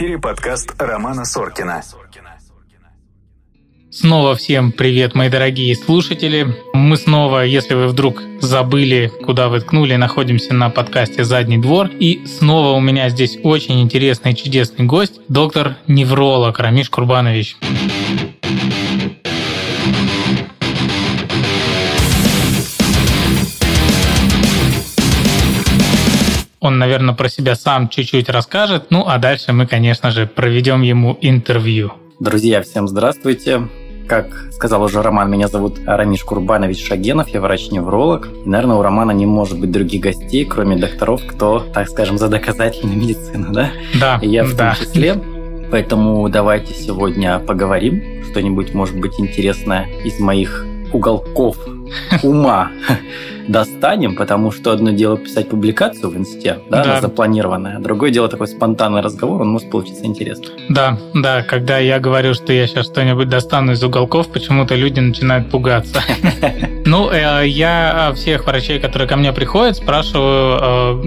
эфире подкаст Романа Соркина. Снова всем привет, мои дорогие слушатели. Мы снова, если вы вдруг забыли, куда вы ткнули, находимся на подкасте «Задний двор». И снова у меня здесь очень интересный чудесный гость, доктор-невролог Рамиш Курбанович. Он, наверное, про себя сам чуть-чуть расскажет. Ну, а дальше мы, конечно же, проведем ему интервью. Друзья, всем здравствуйте. Как сказал уже Роман, меня зовут Рамиш Курбанович Шагенов, я врач-невролог. И, наверное, у Романа не может быть других гостей, кроме докторов, кто, так скажем, за доказательную медицину, да? Да, И я в да. том числе. Поэтому давайте сегодня поговорим. Что-нибудь, может быть, интересное из моих уголков ума достанем, потому что одно дело писать публикацию в инсте, да, Да. она запланированная, а другое дело такой спонтанный разговор, он может получиться интересно. Да, да, когда я говорю, что я сейчас что-нибудь достану из уголков, почему-то люди начинают пугаться. Ну, э, я всех врачей, которые ко мне приходят, спрашиваю, э,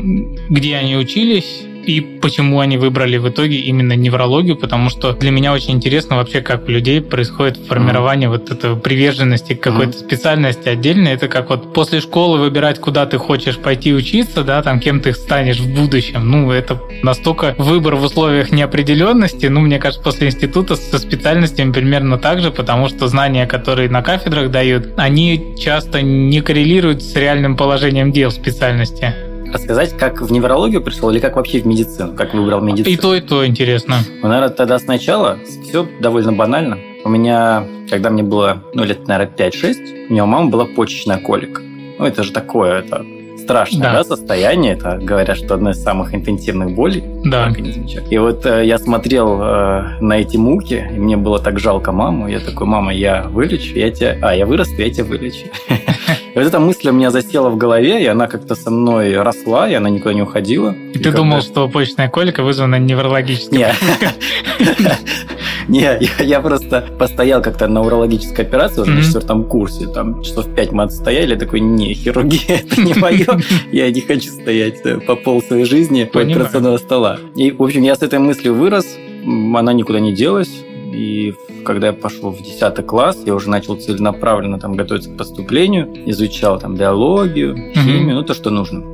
где они учились, и почему они выбрали в итоге именно неврологию, потому что для меня очень интересно вообще, как у людей происходит формирование вот этой приверженности к какой-то специальности отдельно. Это как вот после школы выбирать, куда ты хочешь пойти учиться, да, там кем ты станешь в будущем. Ну, это настолько выбор в условиях неопределенности. Ну, мне кажется, после института со специальностями примерно так же, потому что знания, которые на кафедрах дают, они часто не коррелируют с реальным положением дел специальности. Рассказать, как в неврологию пришел или как вообще в медицину, как выбрал медицину? И то, и то интересно. Ну, наверное, тогда сначала все довольно банально. У меня, когда мне было, ну, лет, наверное, 5-6, у меня у мамы была почечная колика. Ну, это же такое, это страшное Да. да. состояние. Это, говорят, что одно из самых интенсивных болей Да. в организме человека. И вот э, я смотрел э, на эти муки, и мне было так жалко маму. Я такой, мама, я вылечу, я тебя... А, я вырасту, я тебя вылечу. И вот эта мысль у меня засела в голове, и она как-то со мной росла, и она никуда не уходила. И ты думал, что почечная колика вызвана неврологическим? Не. Не, я, я просто постоял как-то на урологической операции уже на четвертом курсе. Там часов пять мы отстояли. Такой, не, хирургия это не мое. Я не хочу стоять э, по пол своей жизни у Понимаю. операционного стола. И, в общем, я с этой мыслью вырос. Она никуда не делась. И когда я пошел в 10 класс, я уже начал целенаправленно там готовиться к поступлению, изучал там биологию, химию, ну то, что нужно.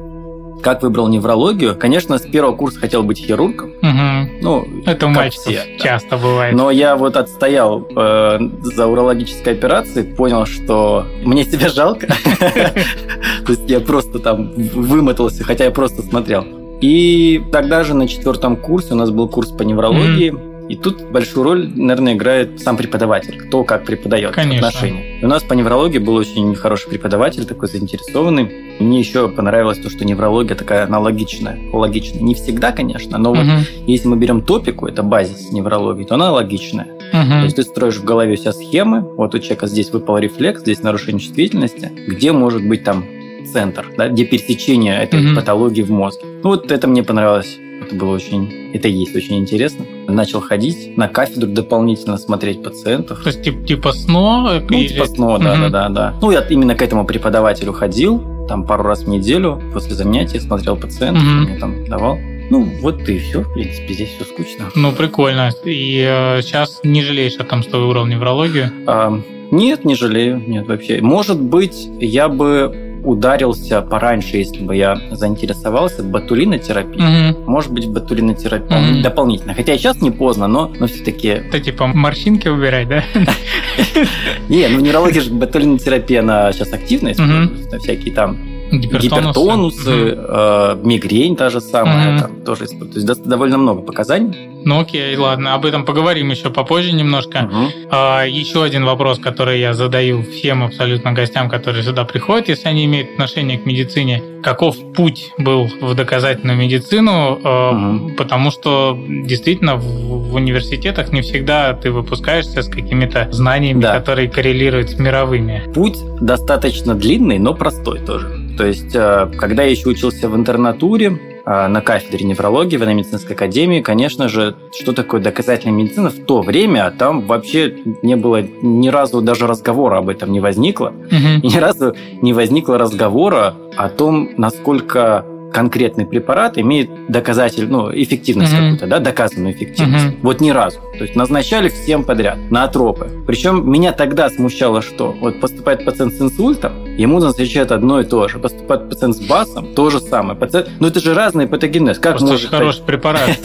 Как выбрал неврологию? Конечно, с первого курса хотел быть хирургом. Мгм. Ну, Это у мальчиков все, да. часто бывает. Но я вот отстоял э, за урологической операцией, понял, что мне себя жалко. То есть я просто там вымотался, хотя я просто смотрел. И тогда же на четвертом курсе у нас был курс по неврологии. И тут большую роль, наверное, играет сам преподаватель, кто как преподает Конечно. отношения. И у нас по неврологии был очень хороший преподаватель, такой заинтересованный. Мне еще понравилось то, что неврология такая аналогичная, логичная. Не всегда, конечно, но вот Мгм. если мы берем топику, это базис неврологии, то она логичная. То Мгм. есть ты строишь в голове у себя схемы, вот у человека здесь выпал рефлекс, здесь нарушение чувствительности, где может быть там центр, да, где пересечение этой Мгм. патологии в мозге. Ну вот это мне понравилось. Это было очень, это есть очень интересно. Начал ходить на кафедру дополнительно смотреть пациентов. То есть тип- типа СНО? Ну, или- типа снова, да, Мгм. да, да, да. Ну, я именно к этому преподавателю ходил, там пару раз в неделю, после занятий смотрел пациентов, он мне там давал. Ну, вот и все, в принципе, здесь все скучно. Ну, прикольно. И сейчас не жалеешь о том, что выбрал неврологию? А, нет, не жалею, нет вообще. Может быть, я бы ударился пораньше, если бы я заинтересовался ботулинотерапией. Мгм. Может быть, ботулинотерапия Мгм. дополнительно. Хотя и сейчас не поздно, но, но все-таки... Это типа морщинки убирать, да? Не, ну в неврологии же ботулинотерапия, она сейчас используется. Всякие там гипертонусы, Мгм. э, мигрень та же самая, Мгм. там тоже. То есть до- довольно много показаний. Ну окей, ладно, об этом поговорим еще попозже немножко. Мгм. А, еще один вопрос, который я задаю всем абсолютно гостям, которые сюда приходят, если они имеют отношение к медицине. Каков путь был в доказательную медицину? Мгм. Потому что действительно в, в университетах не всегда ты выпускаешься с какими-то знаниями, Да. которые коррелируют с мировыми. Путь достаточно длинный, но простой тоже. То есть, э, когда я еще учился в интернатуре, на кафедре неврологии в военно-медицинской академии, конечно же, что такое доказательная медицина в то время, там вообще не было ни разу даже разговора об этом не возникло. Мгм. И ни разу не возникло разговора о том, насколько конкретный препарат имеет доказатель, ну, эффективность mm-hmm. какую-то, да, доказанную эффективность. Mm-hmm. Вот ни разу. То есть назначали всем подряд на атропы. Причем меня тогда смущало, что вот поступает пациент с инсультом, ему назначают одно и то же. Поступает пациент с БАСом, то же самое. Пациент... Ну, это же разные патогенез. Как Просто может хороший препарат.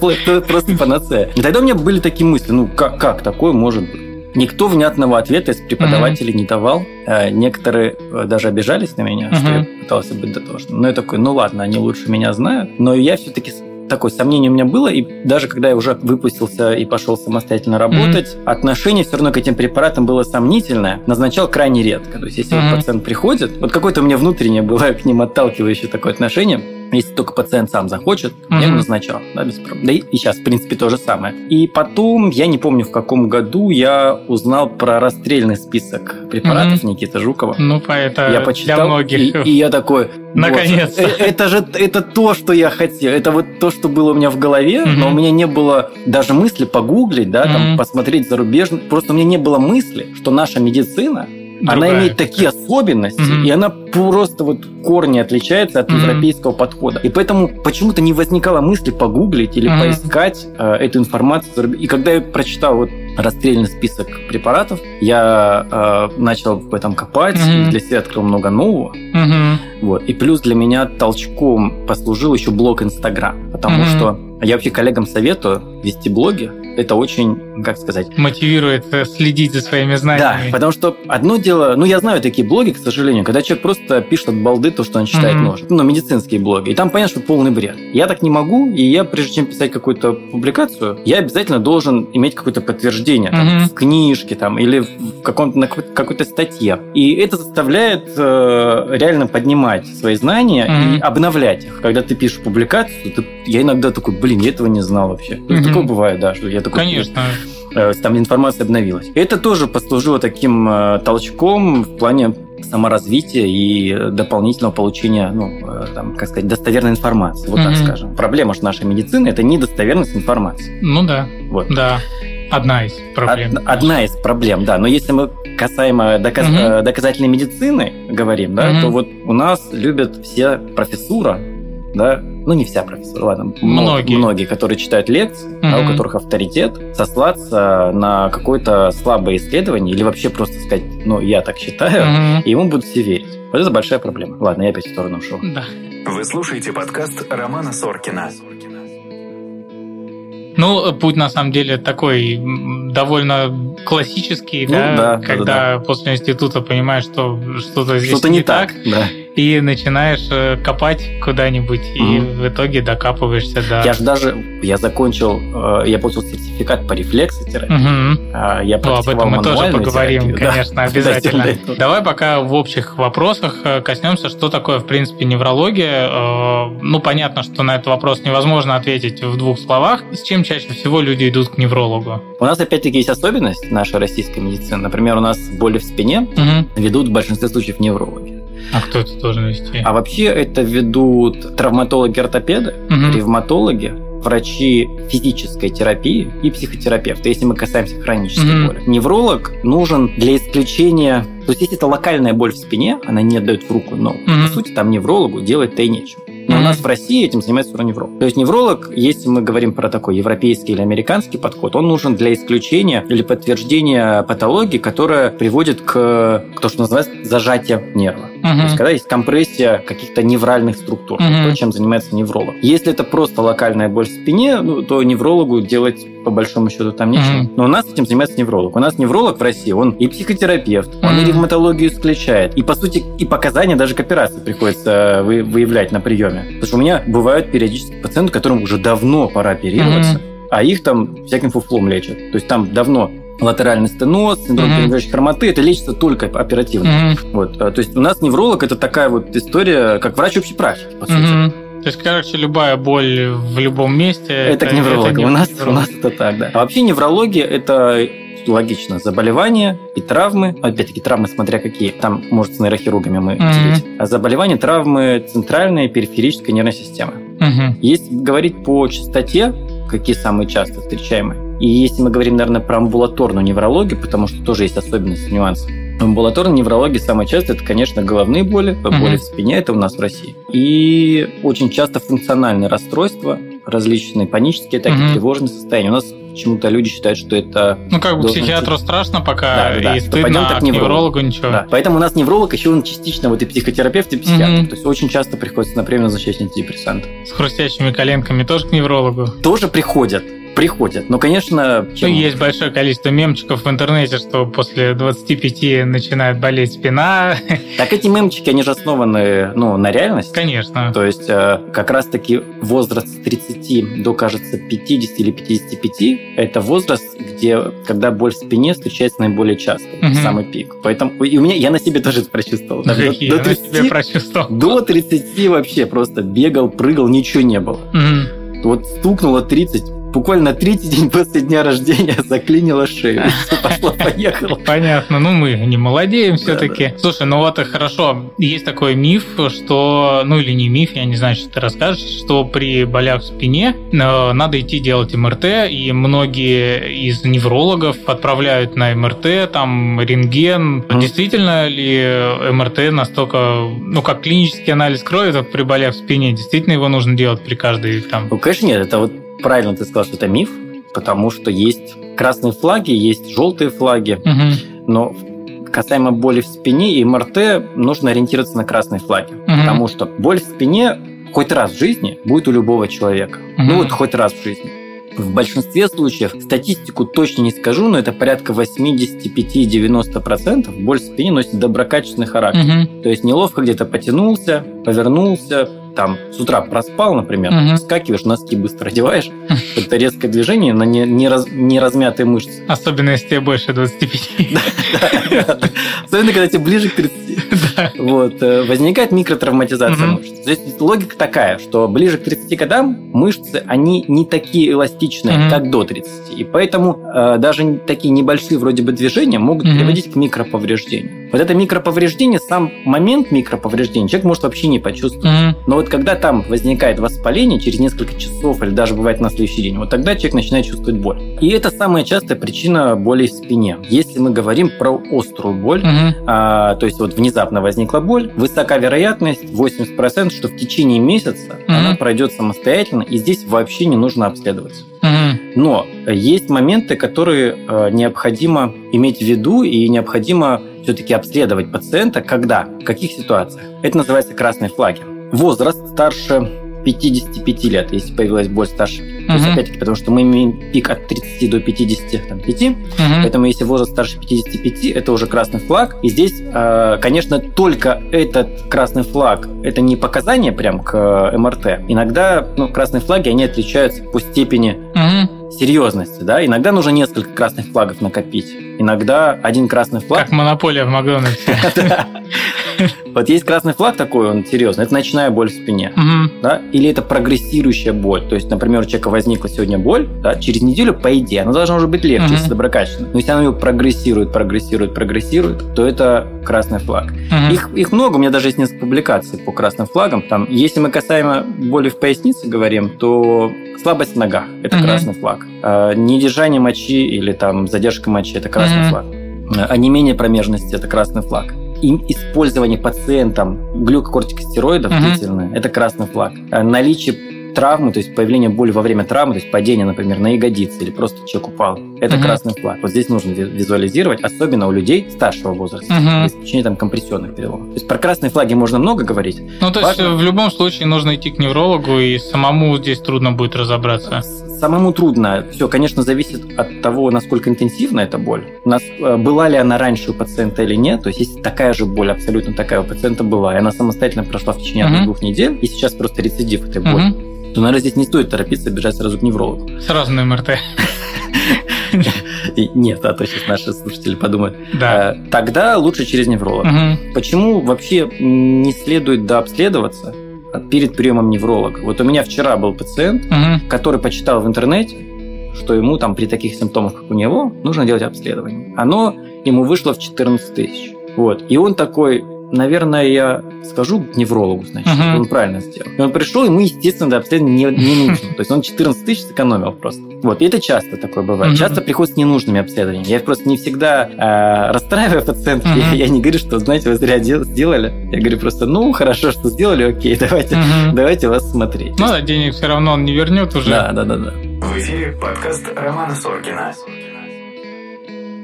Просто панацея. Тогда у меня были такие мысли, ну, как такое может быть? Никто внятного ответа из преподавателей mm-hmm. не давал. Э, некоторые э, даже обижались на меня, mm-hmm. что я пытался быть дотошным. Но я такой, ну ладно, они лучше меня знают. Но я все-таки такое сомнение у меня было, и даже когда я уже выпустился и пошел самостоятельно работать, mm-hmm. отношение все равно к этим препаратам было сомнительное, назначал крайне редко. То есть, если mm-hmm. вот пациент приходит, вот какое-то у меня внутреннее было к ним отталкивающее такое отношение, если только пациент сам захочет, mm-hmm. я бы назначал, да, без проблем. Да и, и сейчас, в принципе, то же самое. И потом, я не помню, в каком году я узнал про расстрельный список препаратов mm-hmm. Никиты Жукова. Ну, это я почитал, для многих. И, и я такой, Наконец-то. Вот, э, это же это то, что я хотел. Это вот то, что было у меня в голове, mm-hmm. но у меня не было даже мысли погуглить, да, mm-hmm. там, посмотреть зарубежно. Просто у меня не было мысли, что наша медицина Другая она имеет такие особенности, mm-hmm. и она просто вот корни отличается от mm-hmm. европейского подхода. И поэтому почему-то не возникало мысли погуглить или mm-hmm. поискать э, эту информацию. И когда я прочитал вот расстрельный список препаратов, я э, начал в этом копать, mm-hmm. для себя открыл много нового. Mm-hmm. Вот. И плюс для меня толчком послужил еще блог Инстаграм, потому mm-hmm. что я вообще коллегам советую вести блоги. Это очень, как сказать... Мотивирует э, следить за своими знаниями. Да, потому что одно дело... Ну, я знаю такие блоги, к сожалению, когда человек просто пишет от балды то, что он считает mm-hmm. нужным. Ну, медицинские блоги. И там понятно, что полный бред. Я так не могу, и я, прежде чем писать какую-то публикацию, я обязательно должен иметь какое-то подтверждение там, mm-hmm. в книжке там, или в каком-то, на какой-то статье. И это заставляет э, реально поднимать свои знания mm-hmm. и обновлять их. Когда ты пишешь публикацию, ты, я иногда такой, блин, я этого не знал вообще. Mm-hmm. Такое бывает, да, что я такой... Конечно. Э, там информация обновилась. Это тоже послужило таким э, толчком в плане саморазвития и дополнительного получения, ну, э, там, как сказать, достоверной информации, вот mm-hmm. так скажем. Проблема же нашей медицины – это недостоверность информации. Ну да, вот. да. Одна из проблем. Од, одна из проблем, да. Но если мы касаемо доказ, mm-hmm. доказательной медицины говорим, да, mm-hmm. то вот у нас любят все профессура, да, ну не вся профессора, ладно, многие, многие которые читают лекции, mm-hmm. да, у которых авторитет, сослаться на какое-то слабое исследование или вообще просто сказать, ну я так считаю, mm-hmm. и ему будут все верить. Вот это большая проблема. Ладно, я опять в сторону ушел. Да. Вы слушаете подкаст Романа Соркина. Ну, путь на самом деле такой довольно классический, ну, да, да, когда да, да. после института понимаешь, что что-то здесь что-то не, не так, так да и начинаешь э, копать куда-нибудь, mm-hmm. и в итоге докапываешься до... Я же даже, я закончил, э, я получил сертификат по рефлексотерапии. Mm-hmm. Я ну, об этом мы тоже поговорим, терапию, конечно, да. обязательно. Давай пока в общих вопросах э, коснемся, что такое, в принципе, неврология. Ну, понятно, что на этот вопрос невозможно ответить в двух словах. С чем чаще всего люди идут к неврологу? У нас, опять-таки, есть особенность нашей российской медицины. Например, у нас боли в спине угу. ведут в большинстве случаев неврологи. А кто это должен вести? А вообще это ведут травматологи-ортопеды, угу. ревматологи, врачи физической терапии и психотерапевты, если мы касаемся хронической mm-hmm. боли. Невролог нужен для исключения... То есть, если это локальная боль в спине, она не отдает в руку ногу, mm-hmm. по сути, там неврологу делать-то и нечего. Но mm-hmm. у нас в России этим занимается невролог. То есть невролог, если мы говорим про такой европейский или американский подход, он нужен для исключения или подтверждения патологии, которая приводит к, к то, что называется зажатие нерва. Mm-hmm. То есть когда есть компрессия каких-то невральных структур, mm-hmm. то, чем занимается невролог. Если это просто локальная боль в спине, ну, то неврологу делать по большому счету там нечего. Mm-hmm. Но у нас этим занимается невролог. У нас невролог в России, он и психотерапевт, mm-hmm. он и ревматологию исключает. И, по сути, и показания даже к операции приходится выявлять на приеме. Потому что у меня бывают периодически пациенты, которым уже давно пора оперироваться, mm-hmm. а их там всяким фуфлом лечат. То есть там давно латеральный стеноз, синдром mm-hmm. перемежающей хромоты, это лечится только оперативно. Mm-hmm. Вот. А, то есть у нас невролог это такая вот история, как врач общей практики, по сути. Mm-hmm. То есть, короче, любая боль в любом месте... Это, это к неврологу. Это не у, нас, невролог. у нас это так, да. А вообще неврология – это логично, заболевания и травмы, опять-таки травмы смотря какие, там, может, с нейрохирургами мы mm-hmm. а заболевания, травмы центральной периферической нервной системы. Mm-hmm. Если говорить по частоте, какие самые часто встречаемые, и если мы говорим, наверное, про амбулаторную неврологию, потому что тоже есть особенности, нюансы, В амбулаторной неврологии самое часто это, конечно, головные боли, боли Мгм. в спине, это у нас в России. И очень часто функциональные расстройства, различные панические атаки, Мгм. тревожные состояния. У нас почему-то люди считают, что это... Ну, как бы психиатру страшно пока, Да, да, и То пойдем стыдно, так а к неврологу. ничего. Да. Поэтому у нас невролог еще он частично вот и психотерапевт, и психиатр. Мгм. То есть очень часто приходится, например, назначать антидепрессанты. С хрустящими коленками тоже к неврологу. Тоже приходят, приходят. Но, конечно... Ну, чем- есть большое количество мемчиков в интернете, что после 25 начинает болеть спина. Так эти мемчики, они же основаны ну, на реальности. Конечно. То есть э, как раз-таки возраст с 30 до, кажется, 50 или 55 – это возраст, где, когда боль в спине встречается наиболее часто, Мгм. самый пик. Поэтому и у меня, я на себе тоже это прочувствовал. Ну, Там до- какие до я на себе 30 прочувствовал. До 30 вообще просто бегал, прыгал, ничего не было. Мгм. Вот стукнуло 30, буквально третий день после дня рождения заклинило шею. Пошло-поехало. Понятно, ну мы не молодеем все-таки. Слушай, ну вот хорошо. Есть такой миф, что, ну или не миф, я не знаю, что ты расскажешь, что при болях в спине э, надо идти делать МРТ, и многие из неврологов отправляют на МРТ, там рентген. Действительно ли МРТ настолько, ну как клинический анализ крови, так при болях в спине, действительно его нужно делать при каждой там Ну, конечно, нет, это вот правильно ты сказал, что это миф, потому что есть красные флаги, есть желтые флаги, Мгм. но касаемо боли в спине и МРТ нужно ориентироваться на красные флаги, Мгм. потому что боль в спине хоть раз в жизни будет у любого человека. Мгм. Ну вот хоть раз в жизни. В большинстве случаев, статистику точно не скажу, но это порядка 85-90% боль в спине носит доброкачественный характер. Мгм. То есть неловко где-то потянулся, повернулся, там с утра проспал, например, Мгм. вскакиваешь, носки быстро одеваешь, это резкое движение на не, не, раз- не размятые мышцы. Особенно если тебе больше 25. Особенно, когда тебе ближе к 30. Вот, э, возникает микротравматизация мышц. То есть логика такая, что ближе к 30 годам мышцы, они не такие эластичные, как до 30. И поэтому э, даже такие небольшие вроде бы движения могут приводить к микроповреждению. Вот это микроповреждение, сам момент микроповреждения человек может вообще не почувствовать. Но вот когда там возникает воспаление через несколько часов или даже бывает на следующий день, вот тогда человек начинает чувствовать боль. И это самая частая причина боли в спине. Если мы говорим про острую боль, а, то есть вот внезапно возникла боль, высока вероятность, 80%, что в течение месяца Мгм. она пройдет самостоятельно, и здесь вообще не нужно обследоваться. Мгм. Но есть моменты, которые э, необходимо иметь в виду и необходимо все-таки обследовать пациента, когда, в каких ситуациях. Это называется красные флаги. Возраст старше 55 лет, если появилась боль старше. То есть, опять-таки, потому что мы имеем пик от 30 до 55, Мгм. Поэтому если возраст старше 55, это уже красный флаг. И здесь, э, конечно, только этот красный флаг, это не показание прям к э, МРТ. Иногда ну, красные флаги, они отличаются по степени Мгм. Серьезности. Да? Иногда нужно несколько красных флагов накопить. Иногда один красный флаг. Как монополия в Макдональдсе. Вот есть красный флаг такой, он серьезный, это ночная боль в спине. Да, или это прогрессирующая боль. То есть, например, у человека возникла сегодня боль, да, через неделю, по идее, она должна уже быть легче, если доброкачественно. Но если она ее прогрессирует, прогрессирует, прогрессирует, то это красный флаг. Их, их много, у меня даже есть несколько публикаций по красным флагам. Там, если мы касаемо боли в пояснице говорим, то слабость в ногах – это красный флаг. А, недержание мочи или там задержка мочи – это красный Мгм. флаг. А не менее промежности – это красный флаг. И использование пациентом глюкокортикостероидов Мгм. длительное – это красный флаг. А Наличие травмы, то есть появление боли во время травмы, то есть падение, например, на ягодицы или просто человек упал, это Мгм. красный флаг. Вот здесь нужно ви- визуализировать, особенно у людей старшего возраста, Мгм. при исключении там компрессионных переломов. То есть про красные флаги можно много говорить. Ну, то есть, Важно. в любом случае нужно идти к неврологу, и самому здесь трудно будет разобраться. Самому трудно. Все, конечно, зависит от того, насколько интенсивна эта боль. У нас э, была ли она раньше у пациента или нет. То есть, если такая же боль, абсолютно такая у пациента была, и она самостоятельно прошла в течение Мгм. одной-двух недель, и сейчас просто рецидив этой боли, Мгм. то, наверное, здесь не стоит торопиться бежать сразу к неврологу. Сразу на МРТ. Нет, а то сейчас наши слушатели подумают. Да. Э, Тогда лучше через невролога. Мгм. Почему вообще не следует дообследоваться перед приемом невролога? Вот у меня вчера был пациент, Мгм. который почитал в интернете, что ему там при таких симптомах, как у него, нужно делать обследование. Оно ему вышло в 14 тысяч. Вот. И он такой, наверное, я скажу к неврологу, значит, Мгм. он правильно сделал. И он пришел, ему, естественно, это абсолютно не, не нужно. То есть он 14 тысяч сэкономил просто. Вот, и это часто такое бывает. Мгм. Часто приходят с ненужными обследованиями. Я просто не всегда э, расстраиваю пациентов. Мгм. Я, я не говорю, что, знаете, вы зря дел- сделали. Я говорю просто, ну, хорошо, что сделали, окей, давайте, Мгм. давайте вас смотреть. Ну да, денег все равно он не вернет уже. Да, да, да, да. В эфире подкаст Романа Соркина.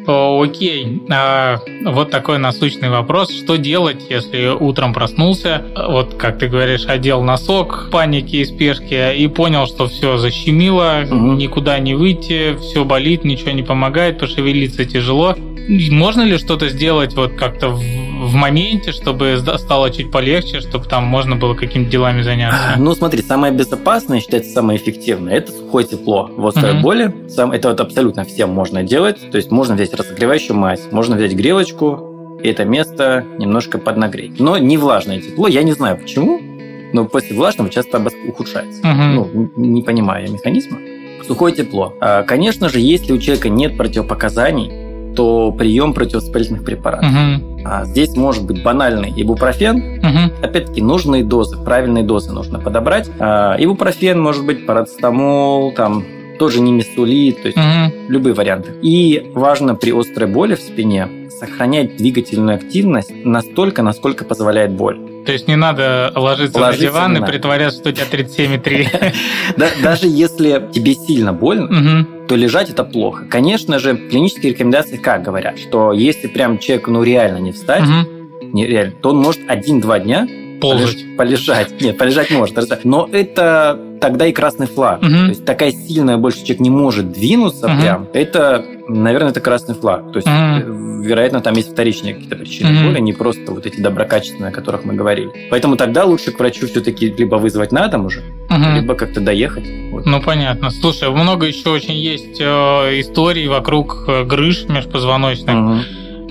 Окей, А, вот такой насущный вопрос. Что делать, если утром проснулся, вот как ты говоришь, одел носок в панике и спешке и понял, что все защемило, Мгм. никуда не выйти, все болит, ничего не помогает, пошевелиться тяжело. Можно ли что-то сделать вот как-то в, в моменте, чтобы стало чуть полегче, чтобы там можно было какими-то делами заняться? Ну, смотри, самое безопасное, считается самое эффективное, это сухое тепло в острой Мгм. боли. Сам, это вот абсолютно всем можно делать. То есть можно взять разогревающую мазь, можно взять грелочку, и это место немножко поднагреть. Но не влажное тепло, я не знаю почему, но после влажного часто ухудшается. Мгм. Ну, не понимаю механизма. Сухое тепло. А, Конечно же, если у человека нет противопоказаний, то прием противовоспалительных препаратов. Мгм. А Здесь может быть банальный ибупрофен, Мгм. Опять-таки, нужные дозы, правильные дозы нужно подобрать. А, Ибупрофен, может быть, парацетамол, там тоже не то есть Мгм. любые варианты. И важно при острой боли в спине сохранять двигательную активность настолько, насколько позволяет боль. То есть не надо ложиться Ложиться на диван и надо. притворяться, что у тебя 37,3. Да- даже если тебе сильно больно. То лежать это плохо. Конечно же, клинические рекомендации как говорят, что если прям человеку ну реально не встать, Мгм. нереально, то он может один-два дня Ползать. полеж- полежать. Нет, полежать может. Но это тогда и красный флаг. Мгм. То есть такая сильная больше человек не может двинуться Мгм. прям. Это, наверное, это красный флаг. То есть, э, вероятно, там есть вторичные какие-то причины Мгм. боли, не просто вот эти доброкачественные, о которых мы говорили. Поэтому тогда лучше к врачу все-таки либо вызвать на дом уже, Мгм. либо как-то доехать. Вот. Ну, понятно. Слушай, много еще очень есть э, историй вокруг э, грыж межпозвоночных, Мгм.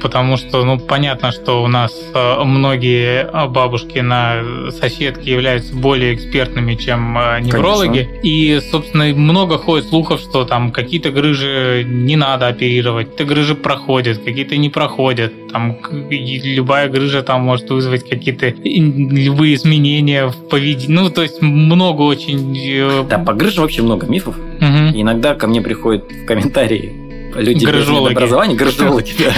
Потому что, ну, понятно, что у нас э, многие э, бабушки на соседки являются более экспертными, чем э, неврологи. И, собственно, много ходит слухов, что там какие-то грыжи не надо оперировать, какие-то грыжи проходят, какие-то не проходят. Там любая грыжа там может вызвать какие-то любые изменения в поведении. Ну, то есть много очень... Да, по грыжам вообще много мифов. И иногда ко мне приходят в комментарии люди без образования, грыжологи, да.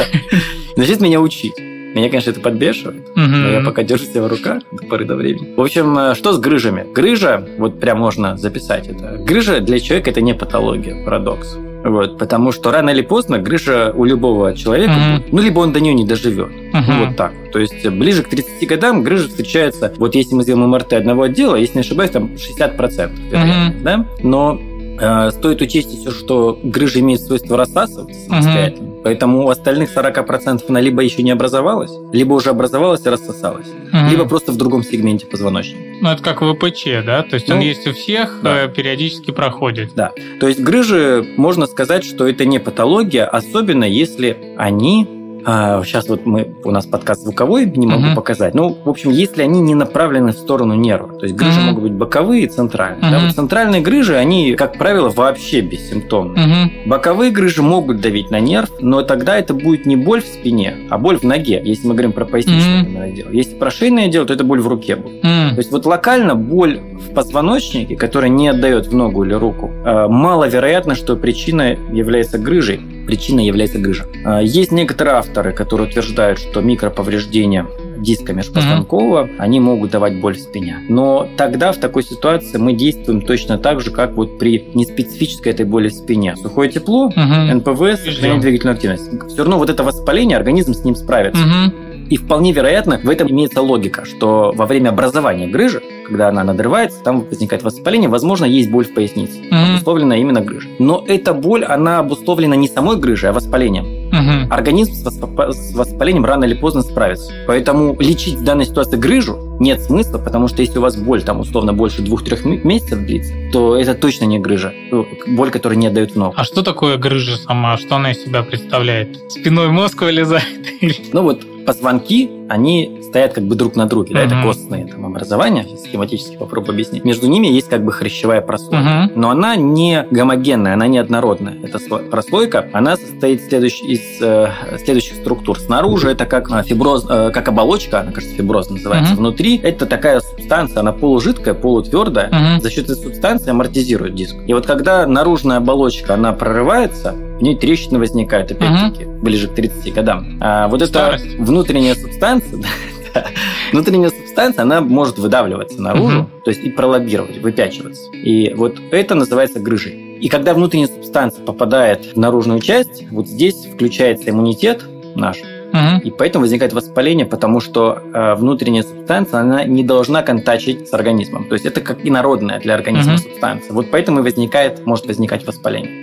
Начнут меня учить. Меня, конечно, это подбешивает. Но я пока держу себя в руках до поры до времени. В общем, э, что с грыжами? Грыжа, вот прям можно записать это. Грыжа для человека это не патология, парадокс. Вот, потому что рано или поздно грыжа у любого человека будет. Ну, либо он до нее не доживет. Ну, вот так. То есть, э, ближе к 30 годам грыжа встречается, вот если мы сделаем МРТ одного отдела, если не ошибаюсь, там 60% вероятность, да? Но стоит учесть еще, что грыжа имеет свойство рассасываться самостоятельно. Поэтому у остальных 40% она либо еще не образовалась, либо уже образовалась и рассосалась, Мгм. либо просто в другом сегменте позвоночника. Ну, это как ВПЧ, да? То есть он Ну, есть у всех, да. э, периодически проходит. То есть грыжи, можно сказать, что это не патология, особенно если они... а, сейчас вот мы, у нас подкаст звуковой, не могу Мгм. показать. Ну, в общем, если они не направлены в сторону нерва. То есть грыжи Мгм. могут быть боковые и центральные. Да, Мгм. вот центральные грыжи, они, как правило, вообще бессимптомные. Мгм. Боковые грыжи могут давить на нерв, но тогда это будет не боль в спине, а боль в ноге, если мы говорим про поясничное например, отдел. Если про шейное дело, то это боль в руке будет. М. То есть вот локально боль в позвоночнике, которая не отдает в ногу или руку, э, маловероятно, что причина является грыжей. Причиной является грыжа. Э, Есть некоторые авторы, которые утверждают, что микроповреждения диска межпозвонкового, они могут давать боль в спине. Но тогда в такой ситуации мы действуем точно так же, как вот при неспецифической этой боли в спине. Сухое тепло, Мгм. НПВ, Ждем. сохранять двигательную активность. Все равно вот это воспаление, организм с ним справится. Мгм. И вполне вероятно, в этом имеется логика, что во время образования грыжи, когда она надрывается, там возникает воспаление, возможно, есть боль в пояснице, Мгм. обусловленная именно грыжей. Но эта боль, она обусловлена не самой грыжей, а воспалением. Мгм. Организм с воспа- с воспалением рано или поздно справится. Поэтому лечить в данной ситуации грыжу нет смысла, потому что если у вас боль там условно больше двух-трех м- месяцев длится, то это точно не грыжа. Ну, Боль, которая не отдает в ногу. А что такое грыжа сама? Что она из себя представляет? Спиной мозг вылезает? Ну вот позвонки они стоят как бы друг на друге. Mm-hmm. Да, это костные там, образования, схематически попробую объяснить. Между ними есть как бы хрящевая прослойка. Mm-hmm. Но она не гомогенная, она не однородная. Эта прослойка, она состоит следующ... из э, следующих структур. Снаружи это как э, фиброз, э, как оболочка, она, кажется, фиброз называется. Mm-hmm. Внутри это такая субстанция, она полужидкая, полутвердая. Mm-hmm. За счет этой субстанции амортизирует диск. И вот когда наружная оболочка, она прорывается, в ней трещины возникают, опять-таки, угу. ближе к 30 годам. А вот эта внутренняя субстанция, внутренняя субстанция, она может выдавливаться наружу, угу. то есть и пролоббировать, выпячиваться. И вот это называется грыжей. И когда внутренняя субстанция попадает в наружную часть, вот здесь включается иммунитет наш, Угу. И поэтому возникает воспаление, потому что э, внутренняя субстанция, она не должна контачить с организмом. То есть это как инородная для организма угу. субстанция. Вот поэтому и возникает, может возникать воспаление.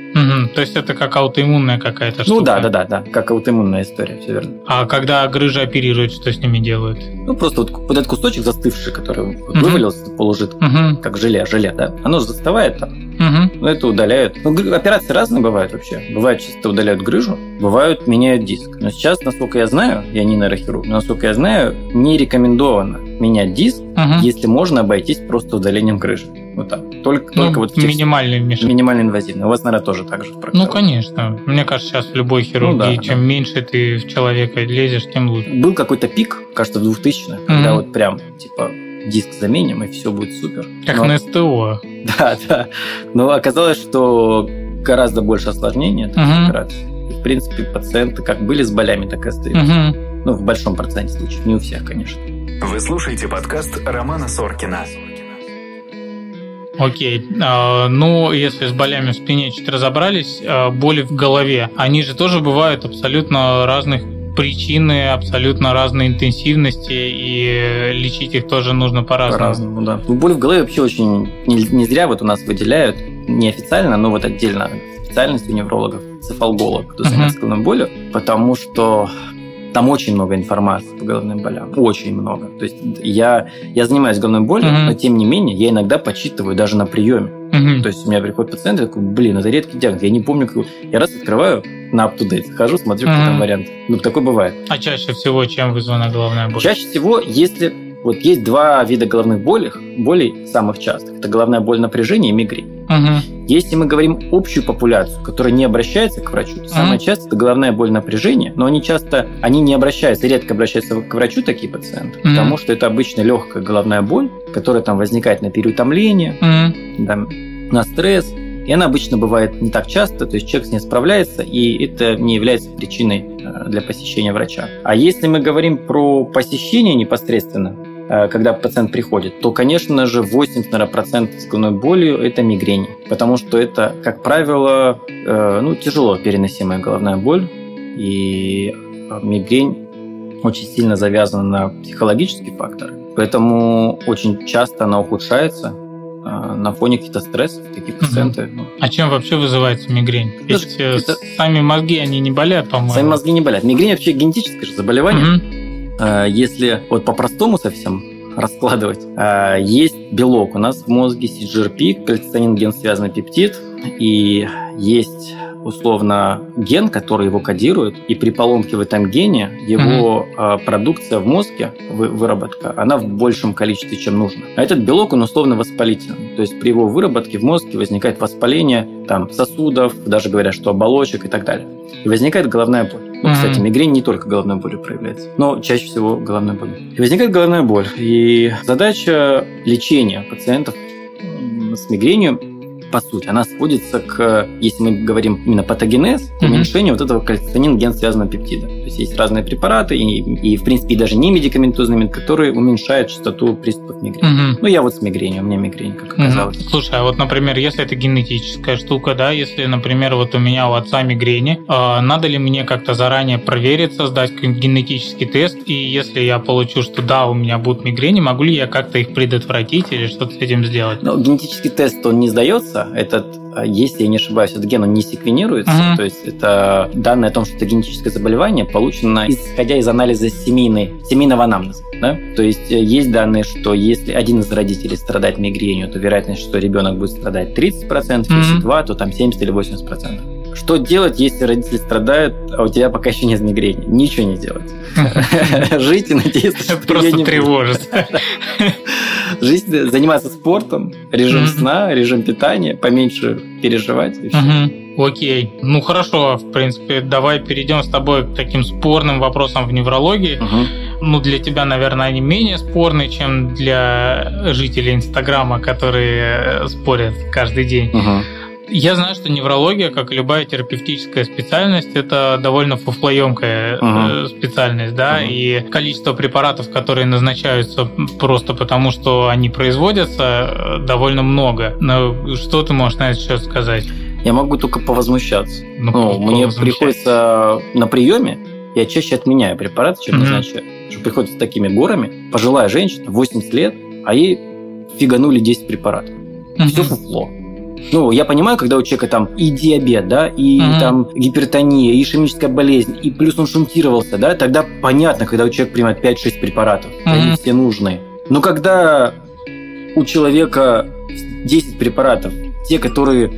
То есть это как аутоиммунная какая-то штука? Ну да, да, да, да, как аутоиммунная история, все верно. А когда грыжи оперируют, что с ними делают? Ну просто вот, вот этот кусочек застывший, который угу. вывалился, полужит, угу. как желе, желе, да, оно же застывает там. Угу. Ну это удаляют. Ну, операции разные бывают вообще. Бывает чисто удаляют грыжу, бывают меняют диск. Но сейчас, насколько я знаю, я не нейрохирург, но насколько я знаю, не рекомендовано менять диск, угу. если можно обойтись просто удалением грыжи. Вот так. Только, ну, только вот минимальный вмешательство. Минимально инвазивный. У вас, наверное, тоже так же Ну, конечно. Мне кажется, сейчас в любой хирургии, ну, да, чем да. меньше ты в человека лезешь, тем лучше. Был какой-то пик, кажется, в 2000-х, угу. когда вот прям, типа, диск заменим, и все будет супер. Как Но... на СТО. Да, да. Но оказалось, что гораздо больше осложнений этой угу. операции. И, в принципе, пациенты как были с болями, так и остаются. Угу. Ну, в большом проценте случаев, не у всех, конечно. Вы слушаете подкаст Романа Соркина. Окей. А, ну, если с болями в спине чуть разобрались, а, боли в голове, они же тоже бывают абсолютно разных причины абсолютно разной интенсивности, и лечить их тоже нужно по-разному. По-разному, да. Ну, боль в голове вообще очень не, не зря вот у нас выделяют, неофициально, но вот отдельно специальность у неврологов, цефалголог, кто занимается uh-huh. головной болью, потому что там очень много информации по головным болям. Очень много. То есть я, я занимаюсь головной болью, uh-huh. но тем не менее я иногда почитываю даже на приеме. Uh-huh. То есть у меня приходит пациент, я такой, блин, это редкий диагноз, я не помню, какой. Я раз открываю на UpToDate, хожу, смотрю, uh-huh. какой там вариант. Ну, такое бывает. А чаще всего чем вызвана головная боль? Чаще всего, если... Вот есть два вида головных болей, болей самых частых. Это головная боль напряжения и мигрень. Угу. Если мы говорим общую популяцию, которая не обращается к врачу, то самое часто это головная боль напряжения, но они часто, они не обращаются, редко обращаются к врачу такие пациенты, угу. потому что это обычно легкая головная боль, которая там возникает на переутомление, угу. там, на стресс, и она обычно бывает не так часто, то есть человек с ней справляется, и это не является причиной э, для посещения врача. А если мы говорим про посещение непосредственно, когда пациент приходит, то, конечно же, 80% с головной болью – это мигрень, потому что это, как правило, э, ну, тяжело переносимая головная боль, и э, мигрень очень сильно завязана на психологические факторы, поэтому очень часто она ухудшается на фоне каких-то стрессов, такие пациенты. Угу. А чем вообще вызывается мигрень? Ведь это... сами мозги, они не болят, по-моему. Сами мозги не болят. Мигрень вообще генетическое же заболевание. Угу. Э, если вот по-простому совсем раскладывать, э, есть белок у нас в мозге, CGRP, кальцитонин ген связанный пептид, и есть условно ген, который его кодирует, и при поломке в этом гене его mm-hmm. продукция в мозге, выработка, она в большем количестве, чем нужно. А этот белок, он условно воспалительный. То есть при его выработке в мозге возникает воспаление там, сосудов, даже говорят, что оболочек и так далее. И возникает головная боль. Ну, mm-hmm. кстати, мигрень не только головной болью проявляется, но чаще всего головной болью. И возникает головная боль. И задача лечения пациентов с мигренью по сути, она сводится к, если мы говорим именно патогенез, к уменьшению mm-hmm. вот этого кальцитонин ген связанного пептида. То есть есть разные препараты, и, и в принципе, даже не медикаментозные, которые уменьшают частоту приступов мигрени. Mm-hmm. Ну, я вот с мигренью, у меня мигрень, как оказалось. Mm-hmm. Слушай, а вот, например, если это генетическая штука, да, если, например, вот у меня у отца мигрени, э, надо ли мне как-то заранее провериться, сдать генетический тест, и если я получу, что да, у меня будут мигрени, могу ли я как-то их предотвратить или что-то с этим сделать? Ну, генетический тест, он не сдается, этот, а, если я не ошибаюсь, этот ген он не секвенируется, uh-huh. то есть это данные о том, что это генетическое заболевание, получено исходя из анализа семейной, семейного анамнеза. Да? То есть э, есть данные, что если один из родителей страдает мигренью, то вероятность, что ребенок будет страдать 30%, если uh-huh. два, то там 70 или 80%. Что делать, если родители страдают, а у тебя пока еще нет мигрени? Ничего не делать. Жить и надеяться, что Просто тревожиться. Жить, заниматься спортом, режим сна, режим питания, поменьше переживать. Окей. Ну хорошо, в принципе, давай перейдем с тобой к таким спорным вопросам в неврологии. Угу. Ну, для тебя, наверное, они менее спорные, чем для жителей Инстаграма, которые спорят каждый день. Угу. Я знаю, что неврология, как и любая терапевтическая специальность, это довольно фуфлоемкая Ага. э, специальность, да, Ага. и количество препаратов, которые назначаются просто потому, что они производятся, э, довольно много. Но что ты можешь на это сейчас сказать? Я могу только повозмущаться. Ну, Ну, мне приходится на приеме, я чаще отменяю препараты, чем Мгм. назначаю. Что приходится с такими горами. Пожилая женщина, 80 лет, а ей фиганули 10 препаратов. Мгм. Все фуфло. Ну, я понимаю, когда у человека там и диабет, да, и Мгм. там гипертония, и ишемическая болезнь, и плюс он шунтировался, да, тогда понятно, когда у человека принимает 5-6 препаратов, и они все нужные. Но когда у человека 10 препаратов, те, которые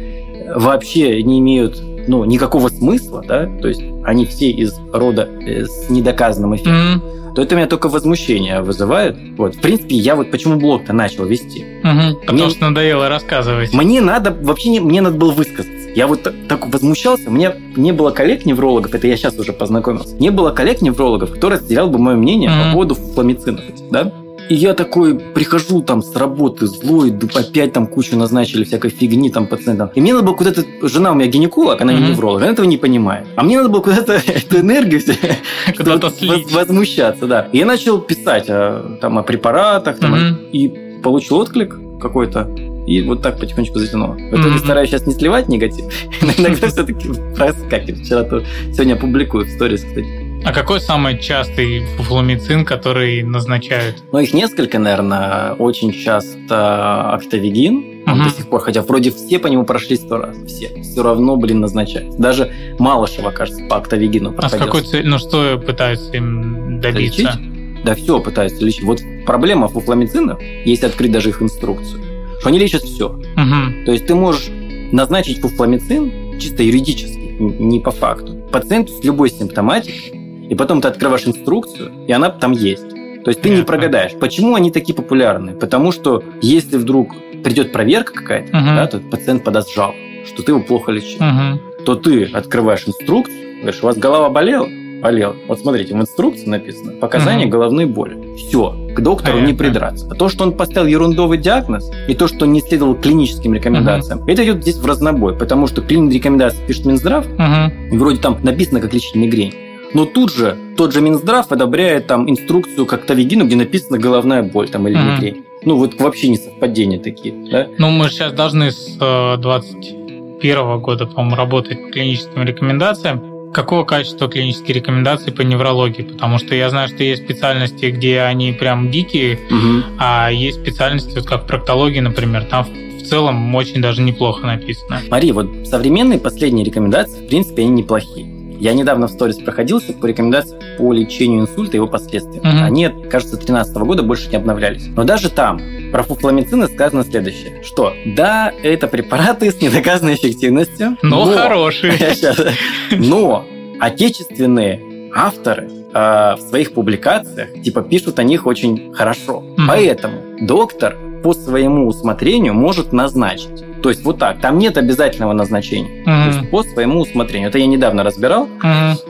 вообще не имеют ну, никакого смысла, да, то есть они все из рода э, с недоказанным эффектом, Мгм. То это меня только возмущение вызывает. Вот. В принципе, я вот почему блог-то начал вести. Мгм. Потому Мне- что надоело рассказывать. Мне надо, вообще не, мне надо было высказаться. Я вот так, так возмущался, меня не было коллег-неврологов, это я сейчас уже познакомился, не было коллег-неврологов, кто разделял бы мое мнение Мгм. по поводу фламицинов, да? И я такой прихожу там с работы злой, опять там кучу назначили всякой фигни там пациентам. И мне надо было куда-то... Жена у меня гинеколог, она не Мгм. невролог, она этого не понимает. А мне надо было куда-то эту энергию Куда-то возмущаться, да. И я начал писать о, там, о препаратах, там, Мгм. и получил отклик какой-то. И вот так потихонечку затянуло. В итоге Мгм. стараюсь сейчас не сливать негатив. Но иногда все-таки проскакивает. Вчера то сегодня публикую в сторис, кстати. А какой самый частый фуфломицин, который назначают? Ну, их несколько, наверное. Очень часто октавигин. Он Мгм. до сих пор, хотя вроде все по нему прошли сто раз. Все. Все равно, блин, назначают. Даже Малышева, кажется, по октавигину А с проходил. какой целью? Ну что пытаются им добиться? Да все пытаются лечить. Вот проблема фуфламицинов, если открыть даже их инструкцию, что они лечат все. Мгм. То есть ты можешь назначить фуфламицин чисто юридически, не по факту, пациенту с любой симптоматикой, и потом ты открываешь инструкцию, и она там есть. То есть ты не прогадаешь. Почему они такие популярны? Потому что если вдруг придет проверка какая-то, Мгм. да, то пациент подаст жалобу, что ты его плохо лечил, Мгм. то ты открываешь инструкцию, говоришь, у вас голова болела? Болела. Вот смотрите, в инструкции написано показания Мгм. головной боли. Все, к доктору не Понятно. придраться. А то, что он поставил ерундовый диагноз, и то, что он не следовал клиническим рекомендациям, это идет здесь в разнобой, потому что клинические рекомендации пишет Минздрав, Мгм. и вроде там написано, как лечить мигрень. Но тут же тот же Минздрав одобряет там инструкцию к октавигину, где написано головная боль там, или Мгм. мигрень. Ну, вот вообще не совпадения такие, да? Ну, мы сейчас должны с э, 21 года, по-моему, работать по клиническим рекомендациям. Какого качества клинические рекомендации по неврологии? Потому что я знаю, что есть специальности, где они прям дикие, Мгм. а есть специальности, вот как проктология, например, там в целом очень даже неплохо написано. Смотри, вот современные последние рекомендации, в принципе, они неплохие. Я недавно в сторис проходился по рекомендациям по лечению инсульта и его последствиям. Мгм. Они, кажется, 2013 года больше не обновлялись. Но даже там про фуфламицины сказано следующее, что да, это препараты с недоказанной эффективностью, Но, хорошие. Щас. Но отечественные авторы э, в своих публикациях типа пишут о них очень хорошо. Поэтому доктор по своему усмотрению может назначить. То есть вот так, там нет обязательного назначения. То Мгм. есть по своему усмотрению. Это я недавно разбирал,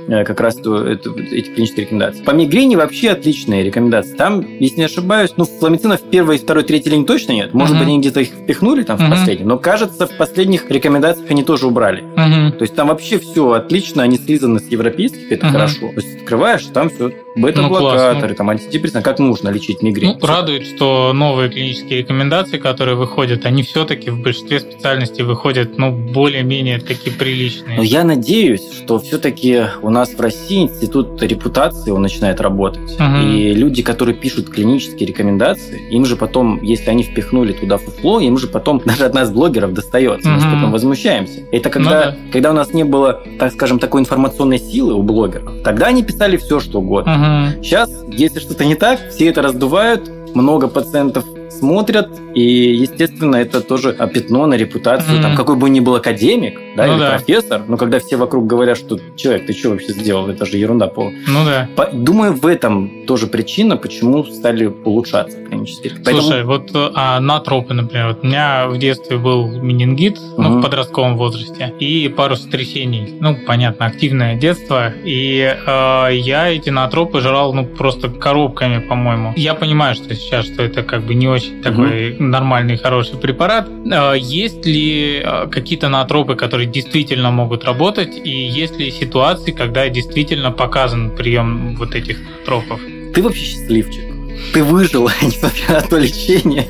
э, как раз эту- эту- эти клинические рекомендации. По мигрени вообще отличные рекомендации. Там, если не ошибаюсь, ну, фламицина в первой, второй, третьей линии точно нет. Может Мгм. быть, они где-то их впихнули там в Мгм. последнем. Но кажется, в последних рекомендациях они тоже убрали. Мгм. То есть там вообще все отлично, они слизаны с европейских, это Мгм. хорошо. То есть открываешь, там все Ну, бета-блокаторы, классно. там антидепрессанты, как нужно лечить мигрень. Ну, радует, что новые клинические рекомендации, которые выходят, они все-таки в большинстве специальностей выходят, ну, более-менее такие приличные. Но я надеюсь, что все-таки у нас в России институт репутации он начинает работать. Мгм. И люди, которые пишут клинические рекомендации, им же потом, если они впихнули туда фуфло, им же потом даже от нас, блогеров, достается. Мы же Мгм. потом возмущаемся. Это когда, Ну да. когда у нас не было, так скажем, такой информационной силы у блогеров, тогда они писали все, что угодно. Мгм. Сейчас, если что-то не так, все это раздувают, много пациентов смотрят, и, естественно, это тоже пятно на репутацию. Мгм. Там, какой бы ни был академик, да, Ну или да. профессор, но когда все вокруг говорят, что человек, ты что вообще сделал, это же ерунда полная. Ну да. По- Думаю, в этом тоже причина, почему стали улучшаться эффекты. Поэтому- Слушай, вот э, а натропы, например, вот у меня в детстве был менингит, ну, Мгм. в подростковом возрасте, и пару сотрясений. Ну, понятно, активное детство. И э, я эти натропы жрал, ну, просто коробками, по-моему. Я понимаю, что сейчас, что это как бы не очень такой нормальный, хороший препарат. Э, есть ли э, какие-то натропы, которые действительно могут работать, и есть ли ситуации, когда действительно показан прием вот этих тропов? Ты вообще счастливчик. Ты выжил, несмотря на то лечение.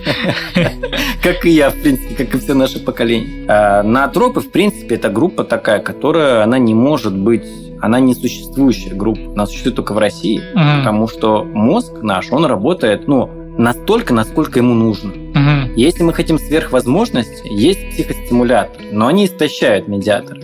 Как и я, в принципе, как и все наше поколение. А Наотропы, в принципе, это группа такая, которая, она не может быть, она не существующая группа. Она существует только в России, Мгм. потому что мозг наш, он работает, ну, настолько, насколько ему нужно. Мгм. Если мы хотим сверхвозможности, есть психостимуляторы, но они истощают медиаторы.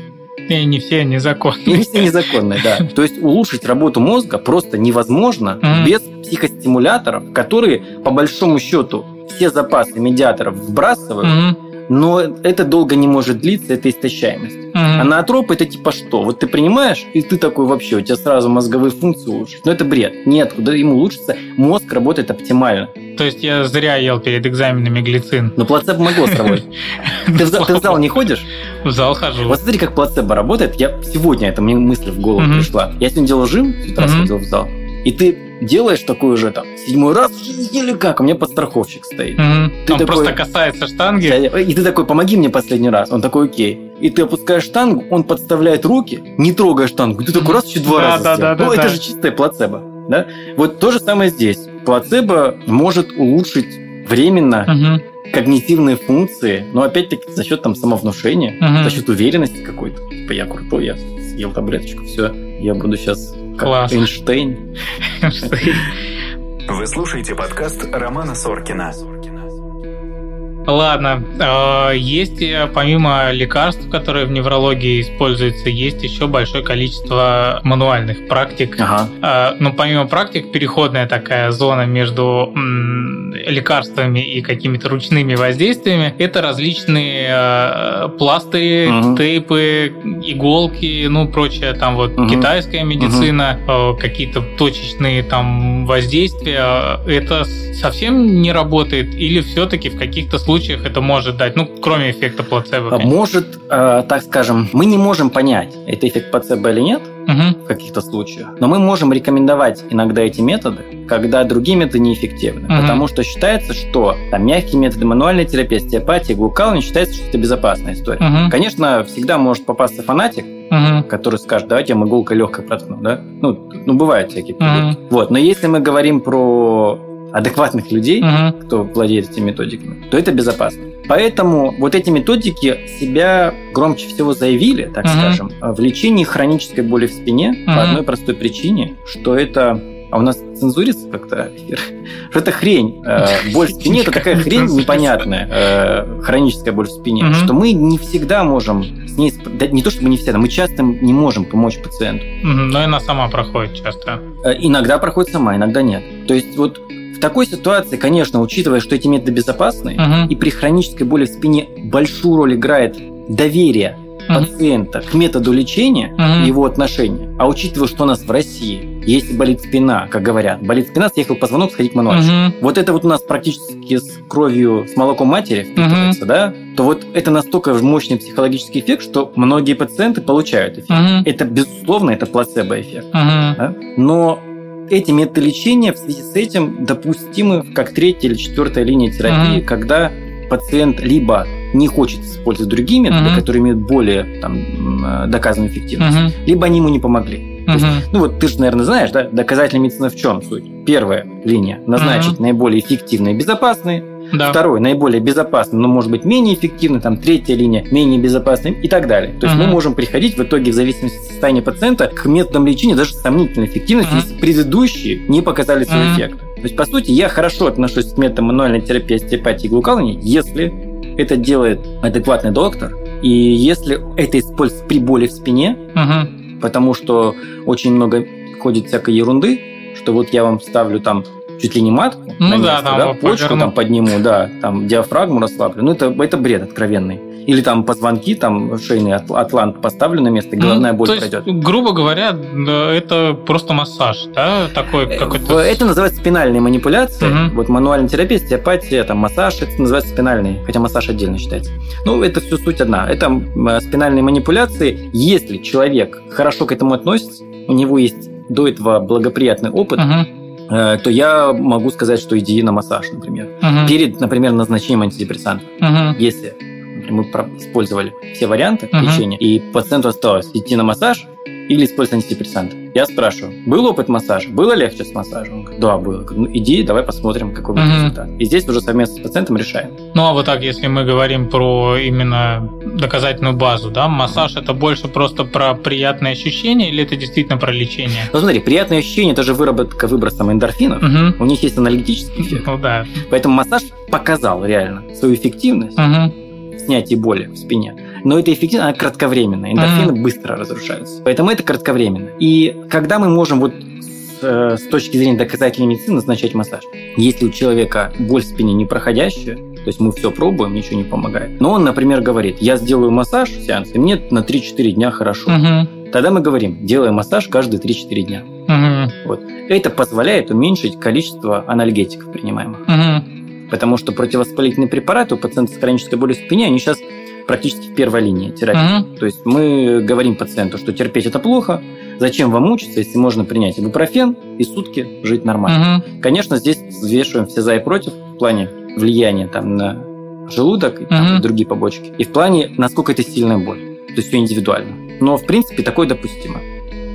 И не все незаконные. все незаконные, да. То есть улучшить работу мозга просто невозможно без психостимуляторов, которые, по большому счету, все запасы медиаторов вбрасывают. Но это долго не может длиться, это истощаемость. А Мгм. наотроп это типа что? Вот ты принимаешь, и ты такой вообще, у тебя сразу мозговые функции улучшить. Но это бред. Нет, куда ему улучшится, мозг работает оптимально. То есть я зря ел перед экзаменами глицин. Но плацебо могло сработать. Ты в, зал, ты в зал не ходишь? В зал хожу. Вот смотри, как плацебо работает. Я сегодня, это мне мысль в голову пришла. Я сегодня делал жим, с утра сходил в зал. И ты делаешь такой уже там седьмой раз, еле как, у меня подстраховщик стоит. Мгм. Ты Он такой- просто касается штанги. И ты такой, помоги мне последний раз. Он такой, окей. И ты опускаешь штангу, он подставляет руки, не трогая штангу. Ты такой раз еще два Да, раза да, сделал. да, Ну, да, это да. же чистое плацебо. Да? Вот то же самое здесь. Плацебо может улучшить временно Мгм. когнитивные функции, но опять-таки за счет там самовнушения, Мгм. за счет уверенности какой-то. Типа я крутой, я съел таблеточку, все, я буду сейчас Класс. Эйнштейн. Вы слушаете подкаст Романа Соркина. Ладно, э, есть э, помимо лекарств, которые в неврологии используются, есть еще большое количество мануальных практик. Ага. Э, Но помимо практик, переходная такая зона между лекарствами и какими-то ручными воздействиями, это различные э, пластыри, Мгм. тейпы, иголки, ну, прочее, там вот Мгм. китайская медицина, э, какие-то точечные там воздействия. Это совсем не работает или все-таки в каких-то случаях это может дать, ну, кроме эффекта плацебо? А Может, э, так скажем, мы не можем понять, это эффект плацебо или нет Мгм. в каких-то случаях, но мы можем рекомендовать иногда эти методы, когда другие методы неэффективны. Мгм. Потому что считается, что там, мягкие методы мануальной терапии, остеопатии, глукални считается, что это безопасная история. Мгм. Конечно, всегда может попасться фанатик, Мгм. который скажет, давайте я иголкой легкой проткну, да? Ну, ну бывают всякие придурки. Вот, но если мы говорим про адекватных людей, Мгм. кто владеет этими методиками, то это безопасно. Поэтому вот эти методики себя громче всего заявили, так Мгм. скажем, в лечении хронической боли в спине Мгм. по одной простой причине, что это а у нас цензурится как-то эфир? Что это хрень. Э, боль в спине – это такая хрень непонятная, э, хроническая боль в спине, что мы не всегда можем с ней... не то, чтобы не всегда, мы часто не можем помочь пациенту. Но она сама проходит часто. Э, Иногда проходит сама, иногда нет. То есть вот в такой ситуации, конечно, учитывая, что эти методы безопасны, Мгм. и при хронической боли в спине большую роль играет доверие Мгм. пациента к методу лечения Мгм. и его отношения. А учитывая, что у нас в России, если болит спина, как говорят, болит спина, съехал позвонок, сходи к мануальщику. Мгм. Вот это вот у нас практически с кровью, с молоком матери впитывается, да? То вот это настолько мощный психологический эффект, что многие пациенты получают эффект. Мгм. Это, безусловно, это плацебо-эффект. Мгм. да? Но эти методы лечения в связи с этим допустимы как третья или четвертая линия терапии, Мгм. когда пациент либо не хочет использовать другие методы, Мгм. которые имеют более там, э, доказанную эффективность, Мгм. либо они ему не помогли. То есть, ну вот ты же, наверное, знаешь, да, доказательная медицина в чем суть? Первая линия – назначить наиболее эффективные и безопасные. Да. Второй – наиболее безопасный, но может быть менее эффективный. Там третья линия – менее безопасный и так далее. То есть Мгм. мы можем приходить в итоге в зависимости от состояния пациента к методам лечения даже сомнительной эффективностью, Мгм. если предыдущие не показали свой Мгм. эффект. То есть, по сути, я хорошо отношусь к методам мануальной терапии, остеопатии и глукални, если это делает адекватный доктор, и если это используется при боли в спине, Мгм. потому что очень много ходит всякой ерунды, что вот я вам ставлю там чуть ли не матку Ну на да, место, там да, почку поверну. там подниму, да, там диафрагму расслаблю. Ну, это, это бред откровенный. Или там позвонки, там шейный атл- атлант поставлю на место, и головная Ну, боль то есть, пройдет. грубо говоря, это просто массаж, да, такой Э, какой-то... Это называется спинальные манипуляции. Мгм. Вот мануальная терапия, остеопатия, там массаж, это называется спинальные, хотя массаж отдельно считается. Ну, это все суть одна. Это э, спинальные манипуляции. Если человек хорошо к этому относится, у него есть до этого благоприятный опыт, э, то я могу сказать, что иди на массаж, например. мгм, Перед, например, назначением антидепрессанта. мгм. Если мы использовали все варианты Мгм. лечения, и пациенту осталось идти на массаж или использовать антидепрессанты. Я спрашиваю, был опыт массажа? Было легче с массажем? Он говорит, да, было. Говорю, ну, иди, давай посмотрим, какой будет Мгм. результат. И здесь уже совместно с пациентом решаем. Ну а вот так, если мы говорим про именно доказательную базу, да, массаж это больше просто про приятные ощущения или это действительно про лечение? Ну смотри, приятное ощущение – это же выработка выбросом эндорфинов. Мгм. У них есть аналитический эффект. Ну да. Поэтому массаж показал реально свою эффективность Мгм. в снятии боли в спине. Но эта эффективность, она кратковременная. Эндорфины быстро разрушаются. Поэтому это кратковременно. И когда мы можем вот с, э, с точки зрения доказательной медицины назначать массаж? Если у человека боль в спине не проходящая, то есть мы все пробуем, ничего не помогает. Но он, например, говорит, я сделаю массаж, сеанс, и мне на 3-4 дня хорошо. Мгм. Тогда мы говорим, делаем массаж каждые 3-4 дня. Мгм. Это позволяет уменьшить количество анальгетиков принимаемых. Мгм. Потому что противовоспалительные препараты у пациента с хронической болью в спине, они сейчас практически в первой линии терапии. Мгм. То есть мы говорим пациенту, что терпеть это плохо, зачем вам мучиться, если можно принять ибупрофен и сутки жить нормально. Мгм. Конечно, здесь взвешиваем все за и против в плане влияния там, на желудок и, там, и другие побочки. И в плане, насколько это сильная боль. То есть все индивидуально. Но, в принципе, такое допустимо.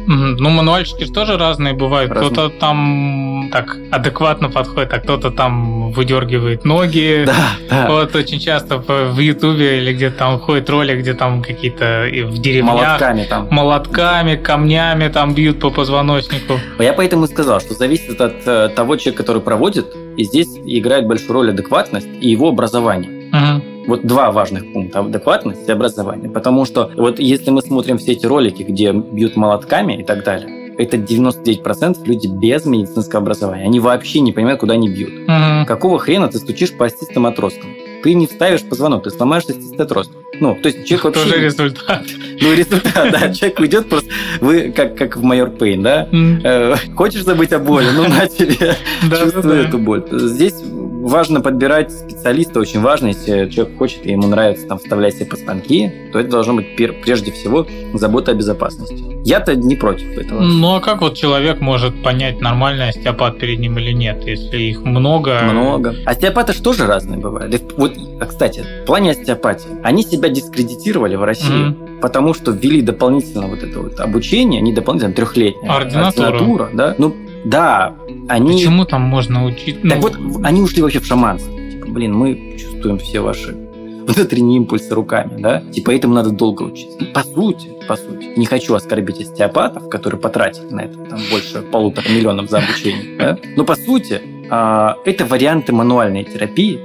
Ну, мануальчики же тоже разные бывают. Кто-то там так адекватно подходит, а кто-то там выдергивает ноги. Да, да. Вот очень часто в Ютубе или где-то там ходят ролик, где там какие-то в деревнях Молотками там. молотками, камнями там бьют по позвоночнику. Я поэтому и сказал, что зависит от э, того человека, который проводит, и здесь играет большую роль адекватность и его образование. Мгм. Вот два важных пункта – адекватность и образование. Потому что вот если мы смотрим все эти ролики, где бьют молотками и так далее, это 99% люди без медицинского образования. Они вообще не понимают, куда они бьют. Мгм. Какого хрена ты стучишь по остистым отросткам? Ты не вставишь позвонок, ты сломаешь остистый отросток. Ну, то есть человек вообще... Тоже результат. Ну, результат, да. Человек уйдет просто... Вы как, как в майор Пейн, да? Э, Хочешь забыть о боли? Ну, на тебе. Чувствую эту боль. Здесь важно подбирать специалиста, очень важно, если человек хочет и ему нравится там вставлять себе позвонки, то это должно быть прежде всего забота о безопасности. Я-то не против этого. Ну а как вот человек может понять, нормальный остеопат перед ним или нет, если их много? Много. Остеопаты же тоже разные бывают. Вот, а, кстати, в плане остеопатии, они себя дискредитировали в России, Мгм. потому что ввели дополнительно вот это вот обучение, они дополнительно трехлетнее. Ординатура. Ординатура, да. Ну, да, они... Почему там можно учить? Так Ну, вот, они ушли вообще в шаманство. Типа, блин, мы чувствуем все ваши внутренние импульсы руками, да? Типа, этому надо долго учиться. По сути, по сути. Не хочу оскорбить остеопатов, которые потратили на это там, больше полутора миллионов за обучение, да? Но по сути, а, это варианты мануальной терапии.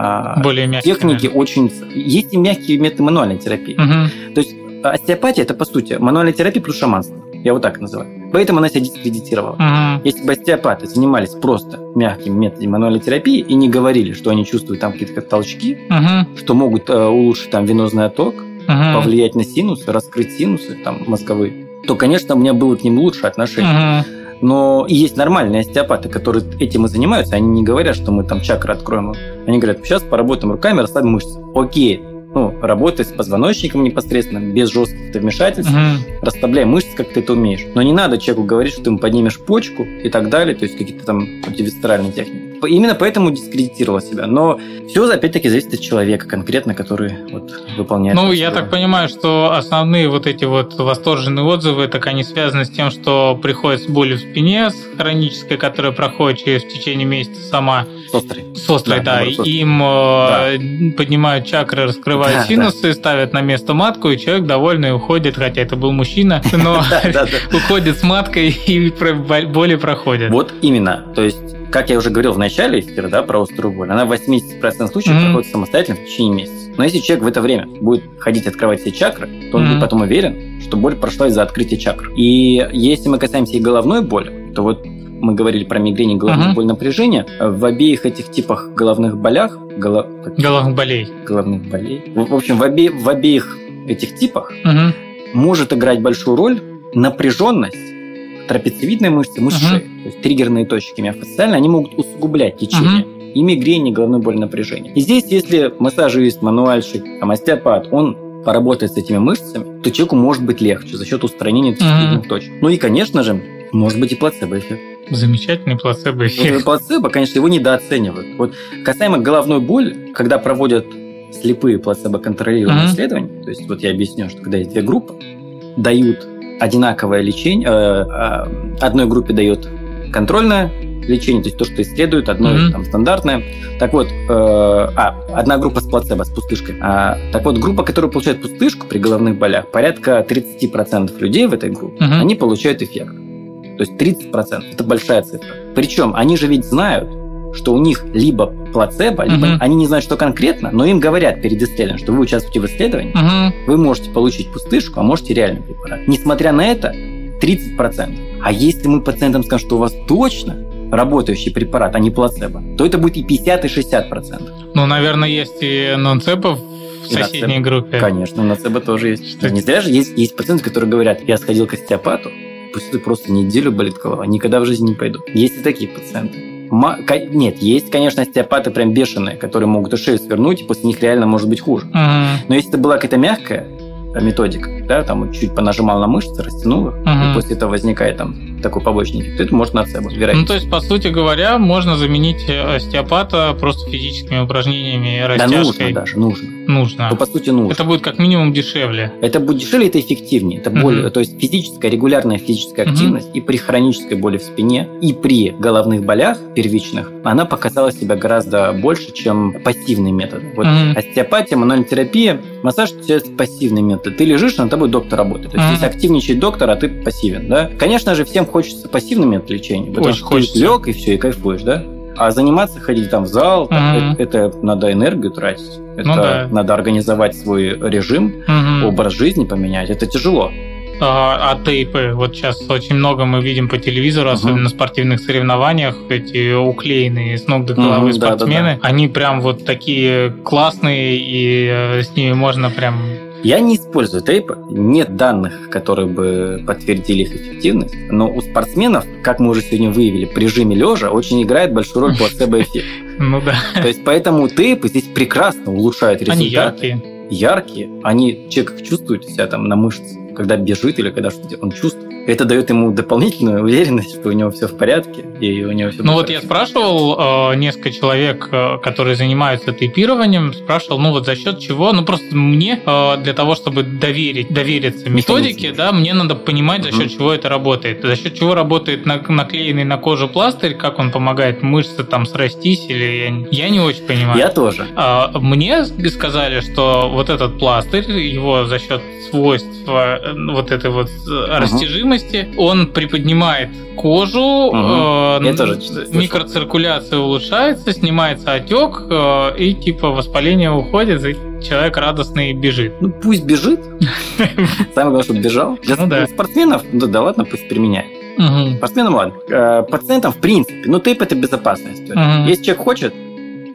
А, более мягкие. Техники очень... Есть и мягкие методы мануальной терапии. Мгм. То есть остеопатия – это, по сути, мануальная терапия плюс шаманство. Я вот так называю. Поэтому она себя дискредитировала. Мгм. Если бы остеопаты занимались просто мягкими методами мануальной терапии и не говорили, что они чувствуют там какие-то толчки, Мгм. что могут э, улучшить там венозный отток, Мгм. повлиять на синусы, раскрыть синусы там мозговые, то, конечно, у меня было к ним лучше отношение. Мгм. Но есть нормальные остеопаты, которые этим и занимаются. Они не говорят, что мы там чакры откроем. Они говорят, сейчас поработаем руками, расслабим мышцы. Окей, ну, работай с позвоночником непосредственно, без жестких вмешательств, Мгм. расслабляй мышцы, как ты это умеешь. Но не надо человеку говорить, что ты ему поднимешь почку и так далее, то есть какие-то там антивисцеральные техники. Именно поэтому дискредитировала себя. Но все, опять-таки, зависит от человека конкретно, который вот, выполняет. Ну, я так понимаю, что основные вот эти вот восторженные отзывы, так они связаны с тем, что приходит с болью в спине, с хронической, которая проходит через в течение месяца сама, С острой. с острой, Да, да, наоборот, с острой. им э, поднимают чакры, раскрывают Да, синусы, ставят на место матку, и человек довольный уходит, хотя это был мужчина, но Да, да, да. уходит с маткой и боли проходят. Вот именно. То есть, как я уже говорил в начале эфира, да, про острую боль, она в 80% случаев Мгм. проходит самостоятельно в течение месяца. Но если человек в это время будет ходить открывать все чакры, то он Мгм. будет потом уверен, что боль прошла из-за открытия чакр. И если мы касаемся и головной боли, то вот мы говорили про мигрень и головную uh-huh. боль напряжения, в обеих этих типах головных болях... Голо... Головных болей. Головных болей. В, в общем, в, обе... в обеих этих типах uh-huh. может играть большую роль напряженность трапециевидной мышцы, мышцы uh-huh. шеи. То есть триггерные точки миофасциальные, они могут усугублять течение. Uh-huh и мигрень, и головную боль напряжения. И здесь, если массажист, мануальщик, там, остеопат, он поработает с этими мышцами, то человеку может быть легче за счет устранения этих mm-hmm. точек. Ну и, конечно же, может быть и плацебо-эффект. Замечательный плацебо-эффект. Вот, плацебо, конечно, его недооценивают. Вот касаемо головной боли, когда проводят слепые плацебо-контролируемые mm-hmm. исследования, то есть вот я объясню, что когда есть две группы, дают одинаковое лечение, э, э, одной группе дает контрольное лечение, то есть то, что исследуют, одно mm-hmm. там стандартное. Так вот, э, а, одна группа с плацебо, с пустышкой. А, так вот, группа, которая получает пустышку при головных болях, порядка 30% людей в этой группе, mm-hmm. они получают эффект. То есть 30% это большая цифра. Причем они же ведь знают, что у них либо плацебо, либо uh-huh. они не знают, что конкретно, но им говорят перед исследованием, что вы участвуете в исследовании, uh-huh. вы можете получить пустышку, а можете реальный препарат. Несмотря на это, 30%. А если мы пациентам скажем, что у вас точно работающий препарат, а не плацебо, то это будет и 50, и 60 процентов. Ну, наверное, есть и нонцепо в соседней группе. Конечно, ноцебо тоже есть. Что не зря же есть, есть пациенты, которые говорят, я сходил к остеопату, пусть это просто неделю болит голова, никогда в жизни не пойду. Есть и такие пациенты. Нет, есть, конечно, остеопаты прям бешеные, которые могут и шею свернуть, и после них реально может быть хуже. Угу. Но если это была какая-то мягкая методика, да, там чуть понажимал на мышцы, растянул их, угу. и после этого возникает там такой побочный эффект, это может нацебо, вероятно. Ну, то есть, по сути говоря, можно заменить э, остеопата просто физическими упражнениями, растяжкой. Да, нужно даже, нужно. Нужно. Ну, по сути, нужно. Это будет как минимум дешевле. Это будет дешевле, это эффективнее. Это более, угу. то есть физическая, регулярная физическая активность угу. и при хронической боли в спине, и при головных болях первичных, она показала себя гораздо больше, чем пассивный метод. Вот угу. остеопатия, мануальная терапия, массаж – это пассивный метод. Ты лежишь, над тобой доктор работает. То есть угу. здесь активничает доктор, а ты пассивен. Да? Конечно же, всем хочется пассивный метод лечения. Потому Очень что хочется. ты лег и все, и кайфуешь, да? А заниматься, ходить там в зал, там, mm это, это надо энергию тратить. Это ну, да. надо организовать свой режим, mm образ жизни поменять. Это тяжело. А, а тейпы, вот сейчас очень много мы видим по телевизору, особенно uh на спортивных соревнованиях, эти уклеенные с ног до головы uh спортсмены, да, да, да. они прям вот такие классные, и э, с ними можно прям я не использую тейпы, нет данных, которые бы подтвердили их эффективность, но у спортсменов, как мы уже сегодня выявили, при режиме лежа очень играет большую роль плацебо-эффект. Ну да. То есть поэтому тейпы здесь прекрасно улучшают результаты. Они яркие. Яркие, они, человек чувствует себя там на мышце, когда бежит или когда что-то, он чувствует. Это дает ему дополнительную уверенность, что у него все в порядке, и у него все Ну вот я спрашивал э, несколько человек, э, которые занимаются тейпированием, спрашивал, ну вот за счет чего? Ну просто мне э, для того, чтобы доверить, довериться методике, да, мне надо понимать, за счет угу. чего это работает. За счет чего работает наклеенный на кожу пластырь, как он помогает мышце там срастись, или я, я не очень понимаю. Я тоже. А, мне сказали, что вот этот пластырь, его за счет свойства э, вот этой вот угу. растяжимости, он приподнимает кожу, угу. э, тоже микроциркуляция улучшается, снимается отек, э, и типа воспаление уходит, и человек радостный бежит. Ну пусть бежит. Самое главное, чтобы бежал. Для ну спортсменов, да, да ладно, пусть применяет. Угу. Спортсменам ладно. Э, пациентам, в принципе, ну тейп это безопасность. Угу. Если человек хочет,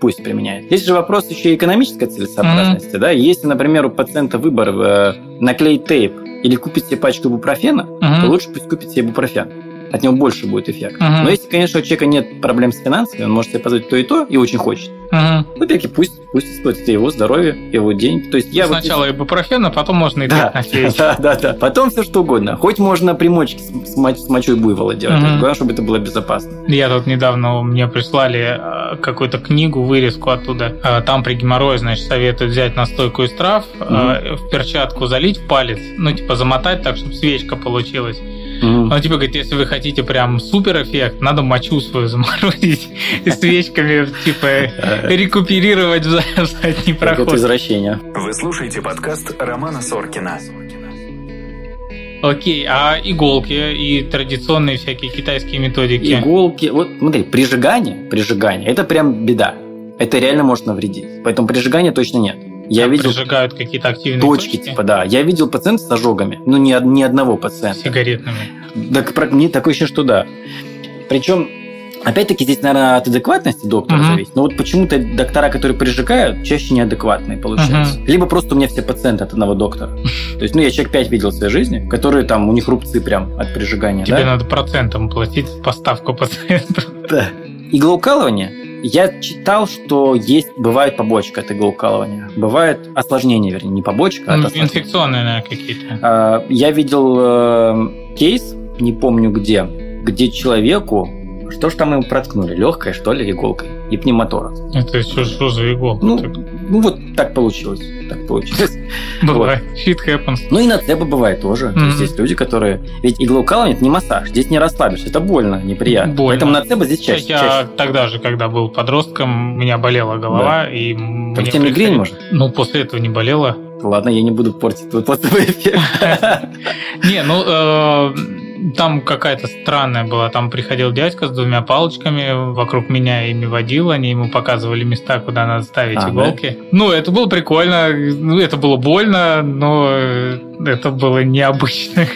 пусть применяет. Здесь же вопрос еще и экономической целесообразности. Mm-hmm. Да? Если, например, у пациента выбор э, наклеить тейп или купить себе пачку бупрофена, mm-hmm. то лучше пусть купит себе бупрофен от него больше будет эффект. Uh-huh. Но если, конечно, у человека нет проблем с финансами, он может себе позволить то и то и очень хочет. Uh-huh. Ну, опять-таки, пусть, пусть использует его здоровье, его день. То есть я Сначала вот... ибупрофен, а потом можно и да, да, да, да. Потом все что угодно. Хоть можно примочки с, моч, с мочой буйвола делать. Uh-huh. Главное, чтобы это было безопасно. Я тут недавно мне прислали э, какую-то книгу, вырезку оттуда. Э, там при геморрое, значит, советуют взять настойку из трав, uh-huh. в перчатку залить в палец, ну, типа замотать так, чтобы свечка получилась. Mm. Он типа говорит, если вы хотите прям супер эффект, надо мочу свою заморозить и свечками типа рекуперировать в задний проход. Это извращение. Вы слушаете подкаст Романа Соркина. Окей, а иголки и традиционные всякие китайские методики? Иголки, вот смотри, прижигание, прижигание, это прям беда. Это реально может навредить. Поэтому прижигания точно нет. Я видел прижигают какие-то активные точки, точки, типа, да. Я видел пациентов с ожогами, ну, ни, ни одного пациента. Сигаретными. Так, мне такое ощущение, что да. Причем Опять-таки здесь, наверное, от адекватности доктора Мгм. зависит. Но вот почему-то доктора, которые прижигают, чаще неадекватные получаются. Либо просто у меня все пациенты от одного доктора. То есть, ну, я человек 5 видел в своей жизни, которые там, у них рубцы прям от прижигания. Тебе да? надо процентом платить поставку пациентов. Да. Иглоукалывание. Я читал, что есть, бывает побочка от иглоукалывания. Бывает осложнение, вернее, не побочка, а Ну. Инфекционные, наверное, какие-то. А, Я видел э, кейс, не помню где, где человеку, что ж там ему проткнули, легкой, что ли, иголкой и пневмоторакс. Это что, что за иголка? Ну, Так ну вот так получилось, так получилось. Бывает. Shit happens. Ну и нацепы бывает тоже. То есть есть люди, которые... Ведь иглоукалывание – это не массаж, здесь не расслабишься, это больно, неприятно. Больно. Поэтому нацепы здесь чаще. я чаще. тогда же, когда был подростком, у меня болела голова, и Так тебе мигрень может? Ну, после этого не болела. Ладно, я не буду портить твой плацебо эффект. Не, ну, э, там какая-то странная была. Там приходил дядька с двумя палочками, вокруг меня ими водил, они ему показывали места, куда надо ставить А, иголки. Ну, это было прикольно, ну, это было больно, но это было необычно.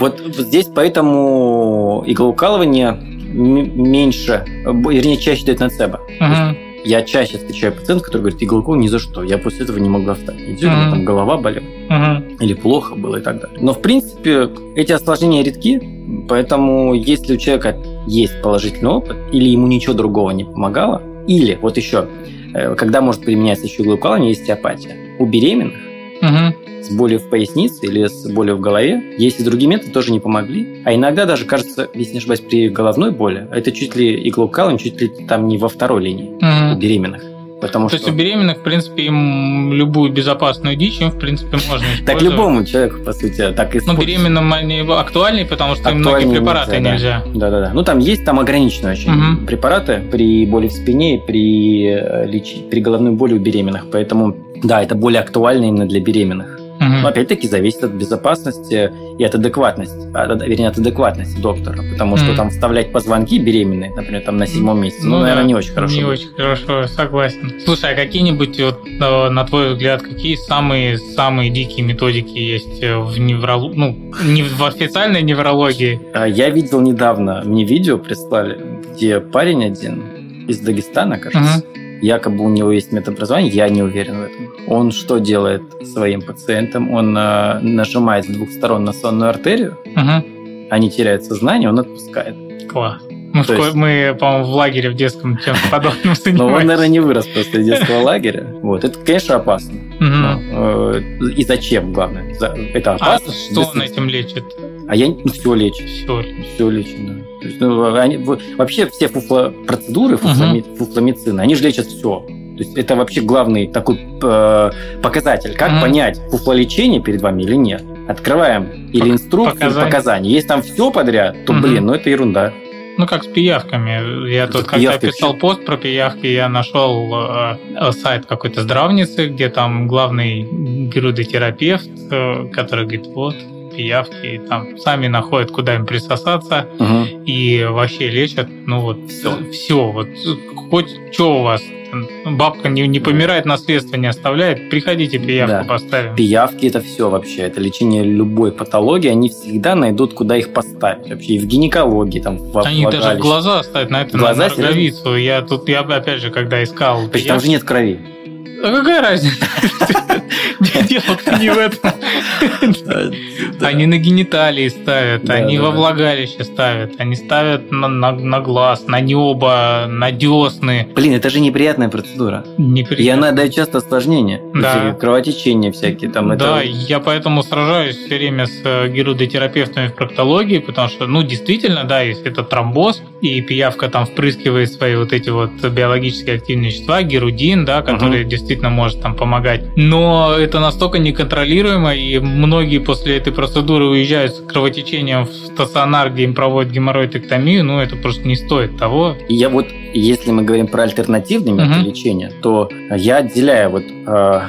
Вот здесь поэтому иглоукалывание меньше, вернее, чаще дает нацеба. Мгм. Я чаще встречаю пациентов, которые говорят, иглоукол ни за что. Я после этого не могла встать. Меня Мгм. там голова болела. Мгм. или плохо было и так далее. Но, в принципе, эти осложнения редки, поэтому если у человека есть положительный опыт, или ему ничего другого не помогало, или, вот еще, э, когда может применяться еще иглоукалывание, есть остеопатия. У беременных Мгм. с болью в пояснице или с болью в голове, если другие методы тоже не помогли. А иногда даже, кажется, если не ошибаюсь, при головной боли, это чуть ли иглоукалывание, чуть ли там не во второй линии у Мгм. беременных. Потому То есть что... у беременных, в принципе, им любую безопасную дичь им, в принципе, можно. Так любому человеку, по сути, так и Ну, беременным они актуальнее, потому что им многие препараты нельзя. Да-да-да. Ну, там есть там ограниченные очень препараты при боли в спине при, э, при головной боли у беременных. Поэтому, да, это более актуально именно для беременных. Но, опять-таки, зависит от безопасности и от адекватности, а, от- вернее, от адекватности доктора. Потому что там вставлять позвонки беременные, например, там на седьмом месяце, ну, да, наверное, не очень хорошо. Не будет. очень хорошо, согласен. Слушай, а какие-нибудь, вот, э, на твой взгляд, какие самые самые дикие методики есть э, в неврологии, ну, не в официальной неврологии? А, Я видел недавно, мне видео прислали, где парень один из Дагестана, кажется, якобы у него есть медобразование, я не уверен в этом. Он что делает своим пациентам? Он э, нажимает с двух сторон на сонную артерию, Мгм. они теряют сознание, он отпускает. Класс. В То есть- мы, по-моему, в лагере в детском чем-то подобным Но он, наверное, не вырос просто из детского лагеря. Вот. Это, конечно, опасно. Э, и зачем, главное? Это А опасно. что он этим лечит? А я ну, все лечу. Все. Все лечим, да. То есть, ну, они- в- вообще все фуфло, процедуры фуфломи- фуфломицина, они же лечат все. То есть это вообще главный такой э, показатель. Как Мгм. понять, фуфлолечение перед вами или нет? Открываем или инструкцию, или показания. показания. Если там все подряд, то, блин, ну это ерунда. Ну, как с пиявками. Я тут, когда пиявки писал пост про пиявки, я нашел э, э, сайт какой-то здравницы, где там главный гирудотерапевт, э, который говорит, вот, пиявки, и там сами находят, куда им присосаться, Мгм. и вообще лечат, ну вот, Всё. все, вот, хоть что у вас, бабка не, не помирает, наследство не оставляет, приходите, пиявку Да. поставим. Пиявки это все вообще. Это лечение любой патологии. Они всегда найдут, куда их поставить. Вообще и в гинекологии, там, в Они даже глаза ставят на это, Глаза, на роговицу. Я тут, я опять же, когда искал... То есть там же нет крови. А какая разница? Дело-то не в этом. Они на гениталии ставят, они во влагалище ставят, они ставят на, глаз, на небо, на десны. Блин, это же неприятная процедура. И она дает часто осложнения. Да. кровотечения всякие. Там, Да, я поэтому сражаюсь все время с э, гирудотерапевтами в проктологии, потому что, ну, действительно, да, если это тромбоз, и пиявка там впрыскивает свои вот эти вот биологически активные вещества, герудин, да, который действительно может там помогать. Но это настолько неконтролируемо, и многие после этой процедуры уезжают с кровотечением в стационар, где им проводят геморроидэктомию, ну, это просто не стоит того. И я вот, если мы говорим про альтернативные методы Мгм. лечения, то я отделяю вот э,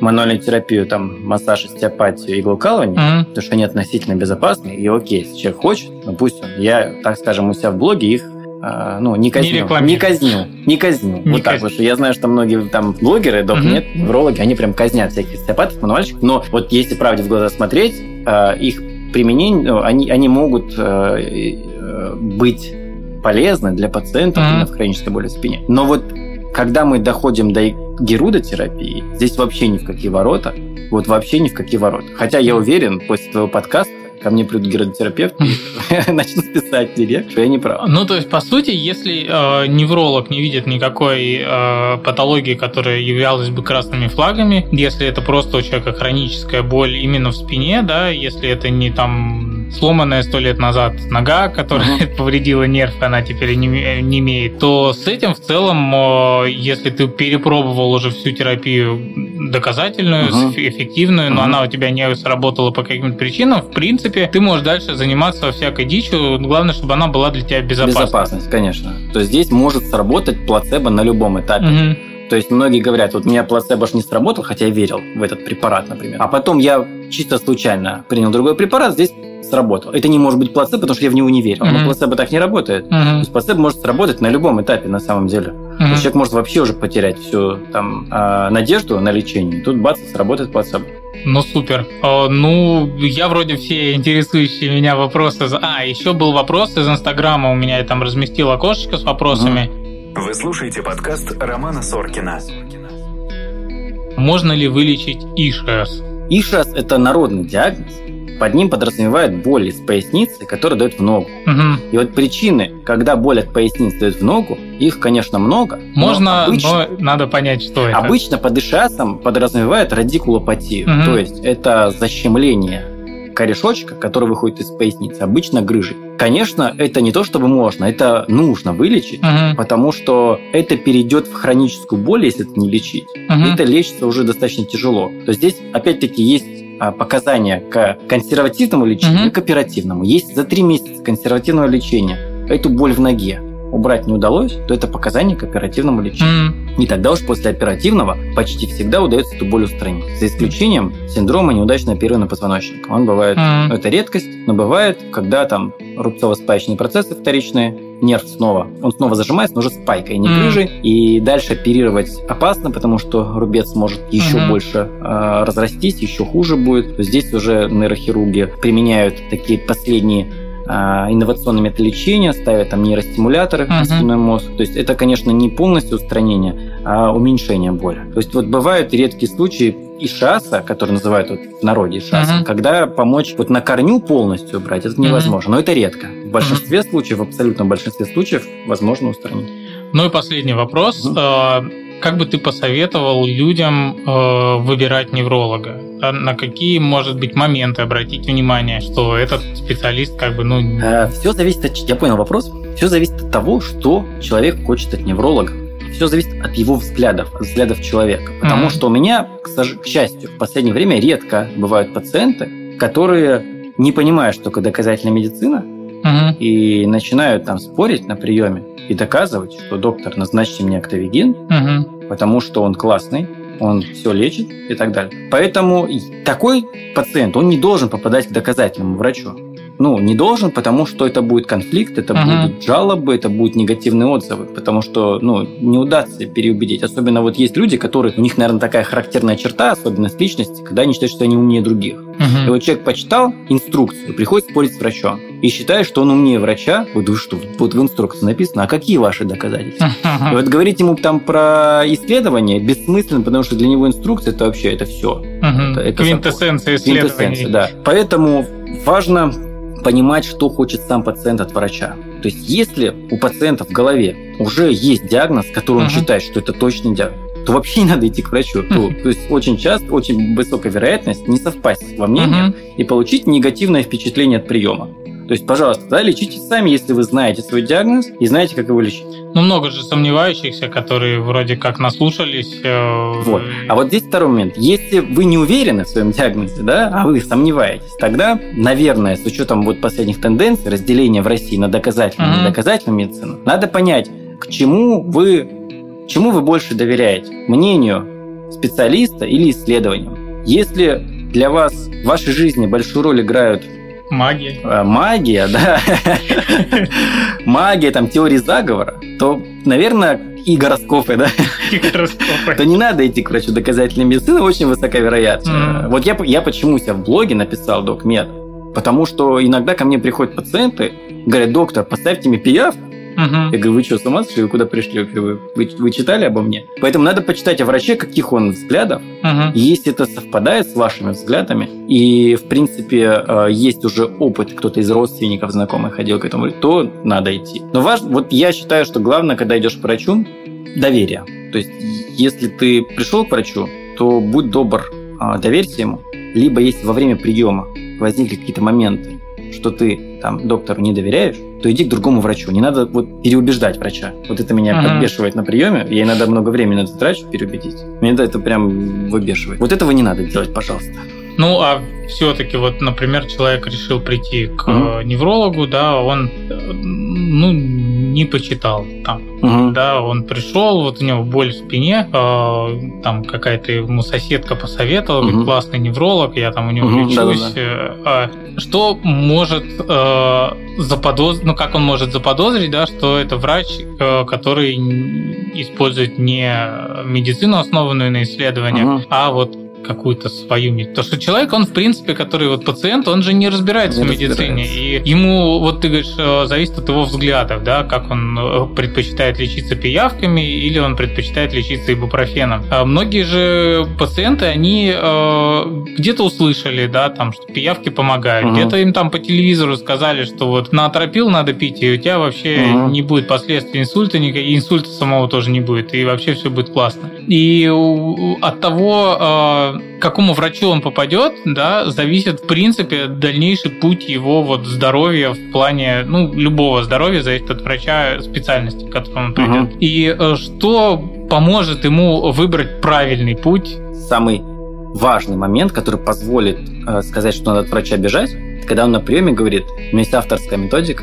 мануальную терапию, там, массаж, остеопатию, иглоукалывание, Мгм. потому что они относительно безопасны, и окей, если человек хочет, ну пусть он. Я, так скажем, у себя в блоге их ну, не казнил. рекламируй. Не казнил. Не казнил. Не вот так, казнил. потому что я знаю, что многие там блогеры, доп. Мгм. нет, неврологи, они прям казнят всяких остеопатов, мануальщиков. Но вот если правде в глаза смотреть, а, их применение, ну, они, они могут э, э, быть полезно для пациентов mm-hmm. именно в хронической боли в спине. Но вот когда мы доходим до герудотерапии, здесь вообще ни в какие ворота. Вот вообще ни в какие ворота. Хотя я уверен, после твоего подкаста ко мне придут геродотерапевт и начнут писать директ, что я не прав. Ну, то есть, по сути, если э, невролог не видит никакой э, патологии, которая являлась бы красными флагами, если это просто у человека хроническая боль именно в спине, да, если это не там сломанная сто лет назад нога, которая uh-huh. повредила нерв, она теперь не, не имеет, то с этим в целом, если ты перепробовал уже всю терапию доказательную, uh-huh. эффективную, но она у тебя не сработала по каким-то причинам, в принципе, ты можешь дальше заниматься всякой дичью. Главное, чтобы она была для тебя безопасной. Безопасность, конечно. То есть здесь может сработать плацебо на любом этапе. Угу. То есть многие говорят, вот у меня плацебо не сработал, хотя я верил в этот препарат, например. А потом я чисто случайно принял другой препарат, здесь сработал. Это не может быть плацебо, потому что я в него не верил. Mm-hmm. Но плацебо так не работает. Mm-hmm. То есть плацебо может сработать на любом этапе на самом деле. Mm-hmm. То есть человек может вообще уже потерять всю там а, надежду на лечение. Тут бац, сработает плацебо. Ну, супер. О, ну, я вроде все интересующие меня вопросы... А, еще был вопрос из Инстаграма. У меня я там разместил окошечко с вопросами. Вы слушаете подкаст Романа Соркина. Можно ли вылечить ИШС? ИШС – это народный диагноз, под ним подразумевает боль из поясницы, которая дает в ногу. Угу. И вот причины, когда боль от поясницы дает в ногу, их, конечно, много. Можно, но, обычно, но надо понять, что это. Обычно под ишиасом подразумевает радикулопатию. Угу. То есть это защемление корешочка, который выходит из поясницы, обычно грыжей. Конечно, это не то, чтобы можно, это нужно вылечить, угу. потому что это перейдет в хроническую боль, если это не лечить. Угу. Это лечится уже достаточно тяжело. То есть здесь, опять-таки, есть а, показания к консервативному лечению угу. и к оперативному. Есть за три месяца консервативного лечения эту боль в ноге убрать не удалось, то это показание к оперативному лечению. Mm. И тогда уж после оперативного почти всегда удается эту боль устранить. За исключением синдрома неудачного оперированного позвоночника. Он бывает, mm. это редкость, но бывает, когда там рубцово-спаечные процессы вторичные, нерв снова, он снова зажимается, но уже спайкой, не грыжей, mm. и дальше оперировать опасно, потому что рубец может еще mm-hmm. больше э, разрастись, еще хуже будет. Здесь уже нейрохирурги применяют такие последние а, инновационные методы лечения, ставят там нейростимуляторы uh-huh. в спинной мозг. То есть это, конечно, не полностью устранение, а уменьшение боли. То есть вот бывают редкие случаи ишаса, который называют вот в народе ишаса, uh-huh. когда помочь вот на корню полностью убрать, это невозможно. Uh-huh. Но это редко. В большинстве uh-huh. случаев, в абсолютном большинстве случаев, возможно устранить. Ну и последний вопрос. Uh-huh. Как бы ты посоветовал людям э, выбирать невролога? А на какие, может быть, моменты обратить внимание, что этот специалист как бы, ну... Э, все зависит от... Я понял вопрос. Все зависит от того, что человек хочет от невролога. Все зависит от его взглядов, от взглядов человека. Потому mm-hmm. что у меня, к, к счастью, в последнее время редко бывают пациенты, которые не понимают, что такое доказательная медицина, угу. и начинают там спорить на приеме и доказывать, что доктор, назначьте мне актовигин, угу. потому что он классный, он все лечит и так далее. Поэтому такой пациент, он не должен попадать к доказательному врачу. Ну, не должен, потому что это будет конфликт, это uh-huh. будут жалобы, это будут негативные отзывы, потому что, ну, не удастся переубедить. Особенно вот есть люди, которые, у них, наверное, такая характерная черта, особенность личности, когда они считают, что они умнее других. Uh-huh. И вот человек почитал инструкцию, приходит спорить с врачом и считает, что он умнее врача. Вот вы что, вот в инструкции написано, а какие ваши доказательства? Uh-huh. И вот говорить ему там про исследование бессмысленно, потому что для него инструкция это вообще это все. Uh-huh. Это, это Квинтэссенция исследований. Квинтэссенция, да. Поэтому важно понимать, что хочет сам пациент от врача. То есть, если у пациента в голове уже есть диагноз, который он uh-huh. считает, что это точный диагноз, то вообще не надо идти к врачу. Uh-huh. То, есть очень часто, очень высокая вероятность не совпасть во мнении uh-huh. и получить негативное впечатление от приема. То есть, пожалуйста, да, лечите сами, если вы знаете свой диагноз и знаете, как его лечить. Ну, много же сомневающихся, которые вроде как наслушались. Э... Вот. А вот здесь второй момент. Если вы не уверены в своем диагнозе, да, а вы сомневаетесь, тогда, наверное, с учетом вот последних тенденций, разделения в России на доказательную и uh-huh. недоказательную медицину, надо понять, к чему вы, чему вы больше доверяете. Мнению специалиста или исследованиям. Если для вас в вашей жизни большую роль играют Магия. А, магия, да. Магия, там, теории заговора, то, наверное, и гороскопы, да? И гороскопы. То не надо идти к врачу доказательной медицины, очень высока вероятность. Mm. Вот я, я почему себя в блоге написал докмед, потому что иногда ко мне приходят пациенты, говорят, доктор, поставьте мне пиявку, Угу. Я говорю, вы что, с ума сошли? Вы куда пришли? Говорю, вы, вы читали обо мне? Поэтому надо почитать о враче, каких он взглядов. Угу. Если это совпадает с вашими взглядами, и, в принципе, э, есть уже опыт, кто-то из родственников, знакомых ходил к этому, то надо идти. Но важно, вот я считаю, что главное, когда идешь к врачу, доверие. То есть, если ты пришел к врачу, то будь добр, а, доверься ему. Либо если во время приема возникли какие-то моменты, что ты там доктору не доверяешь, то иди к другому врачу. Не надо вот переубеждать врача. Вот это меня uh-huh. подбешивает на приеме. Я иногда много времени на это трачу переубедить. Меня это прям выбешивает. Вот этого не надо делать, пожалуйста. Ну, а все-таки вот, например, человек решил прийти к угу. неврологу, да, он, ну, не почитал там, угу. да, он пришел, вот у него боль в спине, э, там какая-то ему соседка посоветовала, угу. говорит, классный невролог, я там у него угу, лечусь. Э, что может э, заподозрить, ну, как он может заподозрить, да, что это врач, э, который использует не медицину, основанную на исследованиях, угу. а вот какую-то свою медицину. Потому что человек, он, в принципе, который вот пациент, он же не разбирается не в медицине. Разбирается. И ему, вот ты говоришь, э, зависит от его взглядов, да, как он э, предпочитает лечиться пиявками или он предпочитает лечиться ибупрофеном. А многие же пациенты, они э, где-то услышали, да, там, что пиявки помогают, угу. где-то им там по телевизору сказали, что вот на атропил надо пить, и у тебя вообще угу. не будет последствий инсульта, и инсульта самого тоже не будет, и вообще все будет классно. И от того, к какому врачу он попадет, да, зависит, в принципе, дальнейший путь его вот здоровья в плане, ну, любого здоровья зависит от врача специальности, к которому он придет. Угу. И э, что поможет ему выбрать правильный путь? Самый важный момент, который позволит э, сказать, что надо от врача бежать, когда он на приеме говорит, у меня есть авторская методика,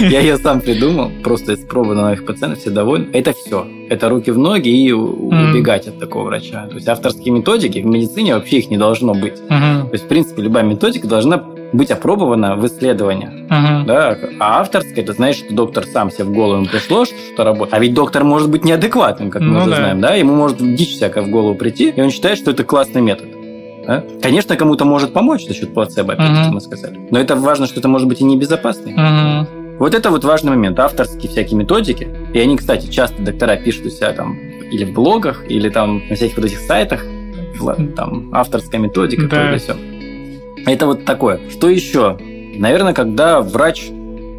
я ее сам придумал, просто испробовал на новых пациентов, все довольны. Это все. Это руки в ноги и убегать от такого врача. То есть авторские методики в медицине вообще их не должно быть. То есть, в принципе, любая методика должна быть опробована в исследованиях. Uh-huh. Да? А авторская, это значит, что доктор сам себе в голову пришло, что, что работает. А ведь доктор может быть неадекватным, как мы ну, уже да. знаем. Да? Ему может дичь всякая в голову прийти, и он считает, что это классный метод. Да? Конечно, кому-то может помочь за счет плацебо, опять uh-huh. мы сказали. Но это важно, что это может быть и небезопасно. Uh-huh. Вот это вот важный момент. Авторские всякие методики. И они, кстати, часто доктора пишут у себя там или в блогах, или там на всяких вот этих сайтах. Там авторская методика, да. то все. Это вот такое. Что еще? Наверное, когда врач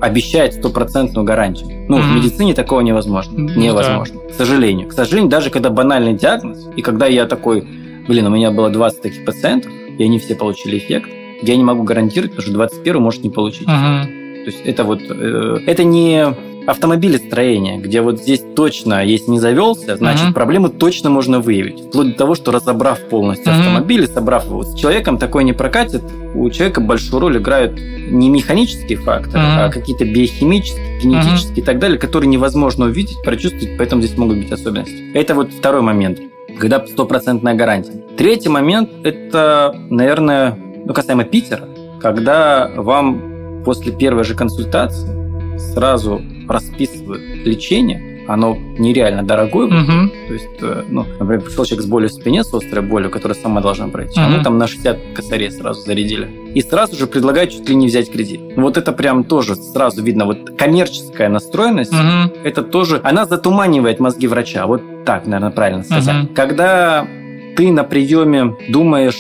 обещает стопроцентную гарантию. Ну, mm-hmm. в медицине такого невозможно. Невозможно. Да. К сожалению. К сожалению, даже когда банальный диагноз, и когда я такой блин, у меня было 20 таких пациентов, и они все получили эффект, я не могу гарантировать, потому что 21 может не получить. Ага. То есть это вот, э, это не автомобилестроение, где вот здесь точно, если не завелся, значит, uh проблему точно можно выявить. Вплоть до того, что разобрав полностью uh автомобиль и собрав его, с человеком такое не прокатит. У человека большую роль играют не механические факторы, uh а какие-то биохимические, генетические uh и так далее, которые невозможно увидеть, прочувствовать, поэтому здесь могут быть особенности. Это вот второй момент когда стопроцентная гарантия. Третий момент – это, наверное, ну, касаемо Питера, когда вам после первой же консультации сразу расписывают лечение – оно нереально дорогое. Угу. То есть, э, ну, например, пришел человек с болью в спине, с острой болью, которая сама должна пройти, угу. а мы там на 60 косарей сразу зарядили. И сразу же предлагают чуть ли не взять кредит. Вот это прям тоже сразу видно. Вот коммерческая настроенность, угу. это тоже, она затуманивает мозги врача. Вот так, наверное, правильно сказать. Угу. Когда ты на приеме думаешь,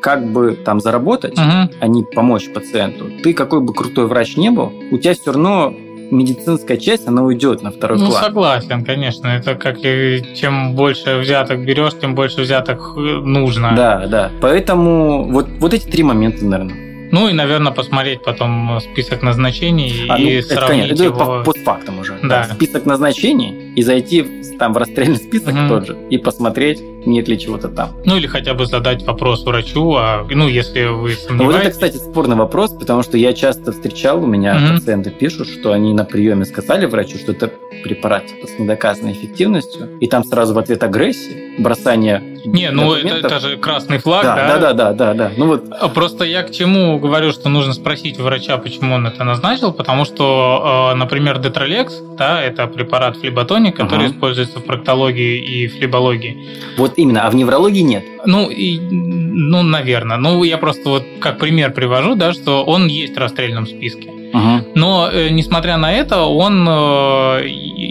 как бы там заработать, угу. а не помочь пациенту, ты какой бы крутой врач не был, у тебя все равно медицинская часть, она уйдет на второй ну, план. Ну, согласен, конечно. Это как и чем больше взяток берешь, тем больше взяток э, нужно. Да, да. Поэтому вот, вот эти три момента, наверное. Ну и, наверное, посмотреть потом список назначений а, и ну, сравнить это, конечно, его... Это постфактум уже. Да. да. Список назначений и зайти там в расстрельный список угу. тот же и посмотреть, нет ли чего-то там. Ну или хотя бы задать вопрос врачу, а, ну если вы сомневаетесь. Ну, вот это, кстати, спорный вопрос, потому что я часто встречал, у меня угу. пациенты пишут, что они на приеме сказали врачу, что это препарат типа, с недоказанной эффективностью, и там сразу в ответ агрессии, бросание Не, ну это, это же красный флаг, да? Да, да, да, да, да. Ну вот. А просто я к чему говорю, что нужно спросить врача, почему он это назначил, потому что, э, например, Детролекс, да, это препарат флеботоник, который угу. используется в проктологии и флебологии. Вот именно, а в неврологии нет. Ну, и, ну, наверное. Ну, я просто вот как пример привожу, да, что он есть в расстрельном списке. Угу. Но, э, несмотря на это, он э,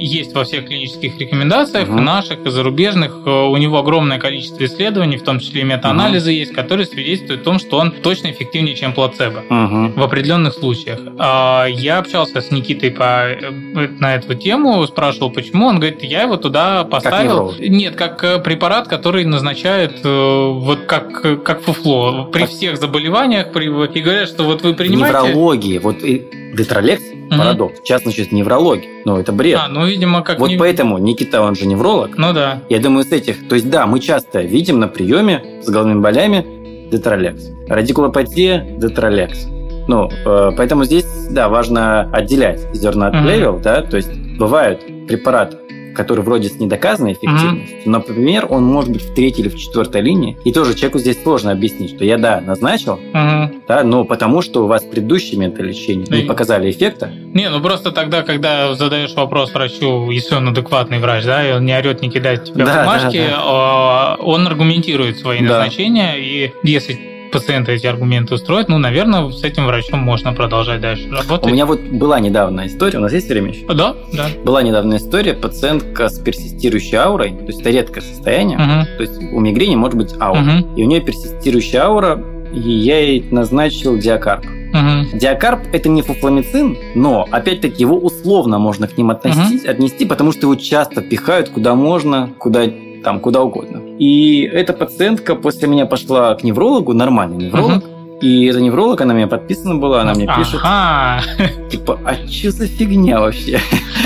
есть во всех клинических рекомендациях, Мгм. наших и зарубежных. Э, У него огромное количество исследований, в том числе и метаанализы есть, которые свидетельствуют о том, что он точно эффективнее, чем плацебо Угу. в определенных случаях. А, Я общался с Никитой по, э, на эту тему, спрашивал, почему. Он говорит, я его туда поставил. невролог? Нет, как э, препарат, который назначают вот как, как фуфло при Как- всех заболеваниях. При... И говорят, что вот вы В принимаете... неврологии, вот и детролекс, Мгм. парадокс, сейчас значит неврология. Ну, это бред. А, ну, видимо, как... вот не- поэтому Никита, он же невролог. Ну да. Я думаю, с этих... То есть, да, мы часто видим на приеме с головными болями детролекс. Радикулопатия – детролекс. Ну, э, поэтому здесь, да, важно отделять зерна от плевел, да, то есть бывают препараты, которые вроде с недоказанной эффективностью, но, например, он может быть в третьей или в четвертой линии, и тоже человеку здесь сложно объяснить, что я, да, назначил, Мгм. да, но потому что у вас предыдущие методы лечения не Да. показали эффекта, Не, ну просто тогда, когда задаешь вопрос врачу, если он адекватный врач, да, и он не орет, не кидает тебе Да, бумажки, да, а, он аргументирует свои Да. назначения, и если пациента эти аргументы устроят, ну, наверное, с этим врачом можно продолжать дальше У работать. меня вот была недавно история, у нас есть время еще? Да, да. Была недавно история, пациентка с персистирующей аурой, то есть это редкое состояние, Мгм, то есть у мигрени может быть аура. мгм, И у нее персистирующая аура, и я ей назначил диакарп. мгм. Диакарп – это не фуфламицин, но, опять-таки, его условно можно к ним относить, отнести, потому что его часто пихают куда можно, куда там, куда угодно. И эта пациентка после меня пошла к неврологу, нормальный невролог, и эта невролог, она меня подписана была, она мне пишет, Ага. типа, а что за фигня вообще?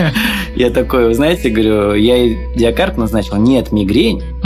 Я такой, вы знаете, говорю, я диакарп назначил не от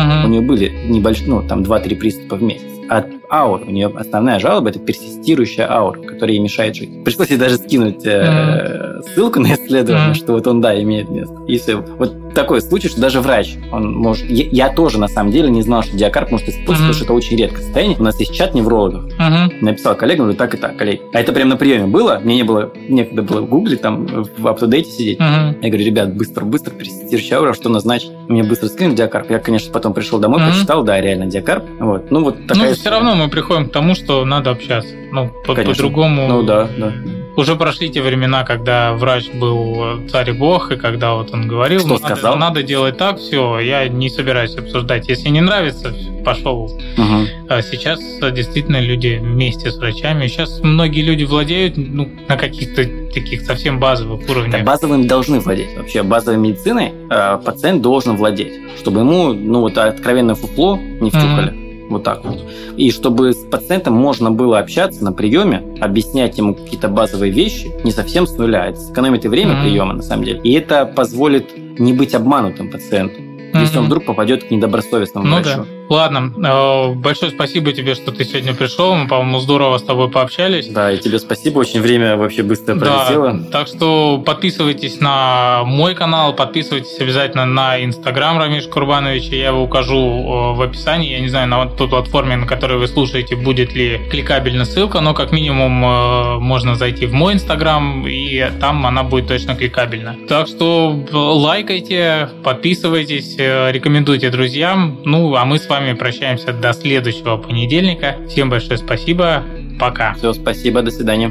мигрень, у нее были небольшие, ну, там 2-3 приступа в месяц. От ауры. У нее основная жалоба – это персистирующая аура, которая ей мешает жить. Пришлось ей даже скинуть э, ссылку на исследование, Мгм. что вот он, да, имеет место. И все. Вот такой случай, что даже врач, он может... Я, я тоже, на самом деле, не знал, что диакарп может использовать, Мгм. потому что это очень редкое состояние. У нас есть чат неврологов. Мгм. Написал коллегам, говорю, так и так, коллеги. А это прям на приеме было. Мне не было некогда было гуглить, там, в up сидеть. Мгм. Я говорю, ребят, быстро-быстро пересидирующая аура, что назначить? Мне быстро скинули диакарп. Я, конечно, потом пришел домой, Мгм. прочитал, да, реально диакарп. Вот. Ну, вот такая Ну, все равно мы приходим к тому, что надо общаться. Ну, по- по-другому. Ну, да, да. Уже прошли те времена, когда врач был э, царь и бог, и когда вот он говорил, Что «Ну, надо, сказал? надо делать так, все, я не собираюсь обсуждать. Если не нравится, пошел. Мгм. А сейчас э, действительно люди вместе с врачами. Сейчас многие люди владеют ну, на каких-то таких совсем базовых Да, уровнях. базовым должны владеть. Вообще базовой медициной э, пациент должен владеть, чтобы ему, ну, вот откровенное фуфло не втюхали. Вот так вот. И чтобы с пациентом можно было общаться на приеме, объяснять ему какие-то базовые вещи, не совсем с нуля. Это сэкономит и время Мгм. приема, на самом деле. И это позволит не быть обманутым пациенту, если он вдруг попадет к недобросовестному Ну врачу. да. Ладно, э, большое спасибо тебе, что ты сегодня пришел. Мы, по-моему, здорово с тобой пообщались. Да, и тебе спасибо, очень время вообще быстро пролетело. Да, так что подписывайтесь на мой канал, подписывайтесь обязательно на инстаграм Рамиш Курбанович, я его укажу э, в описании. Я не знаю, на вот той платформе, на которой вы слушаете, будет ли кликабельна ссылка, но как минимум э, можно зайти в мой инстаграм, и там она будет точно кликабельна. Так что лайкайте, подписывайтесь, рекомендуйте друзьям. Ну, а мы с вами прощаемся до следующего понедельника. Всем большое спасибо. Пока. Все, спасибо, до свидания.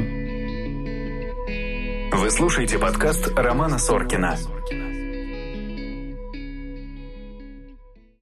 Вы слушаете подкаст Романа Соркина.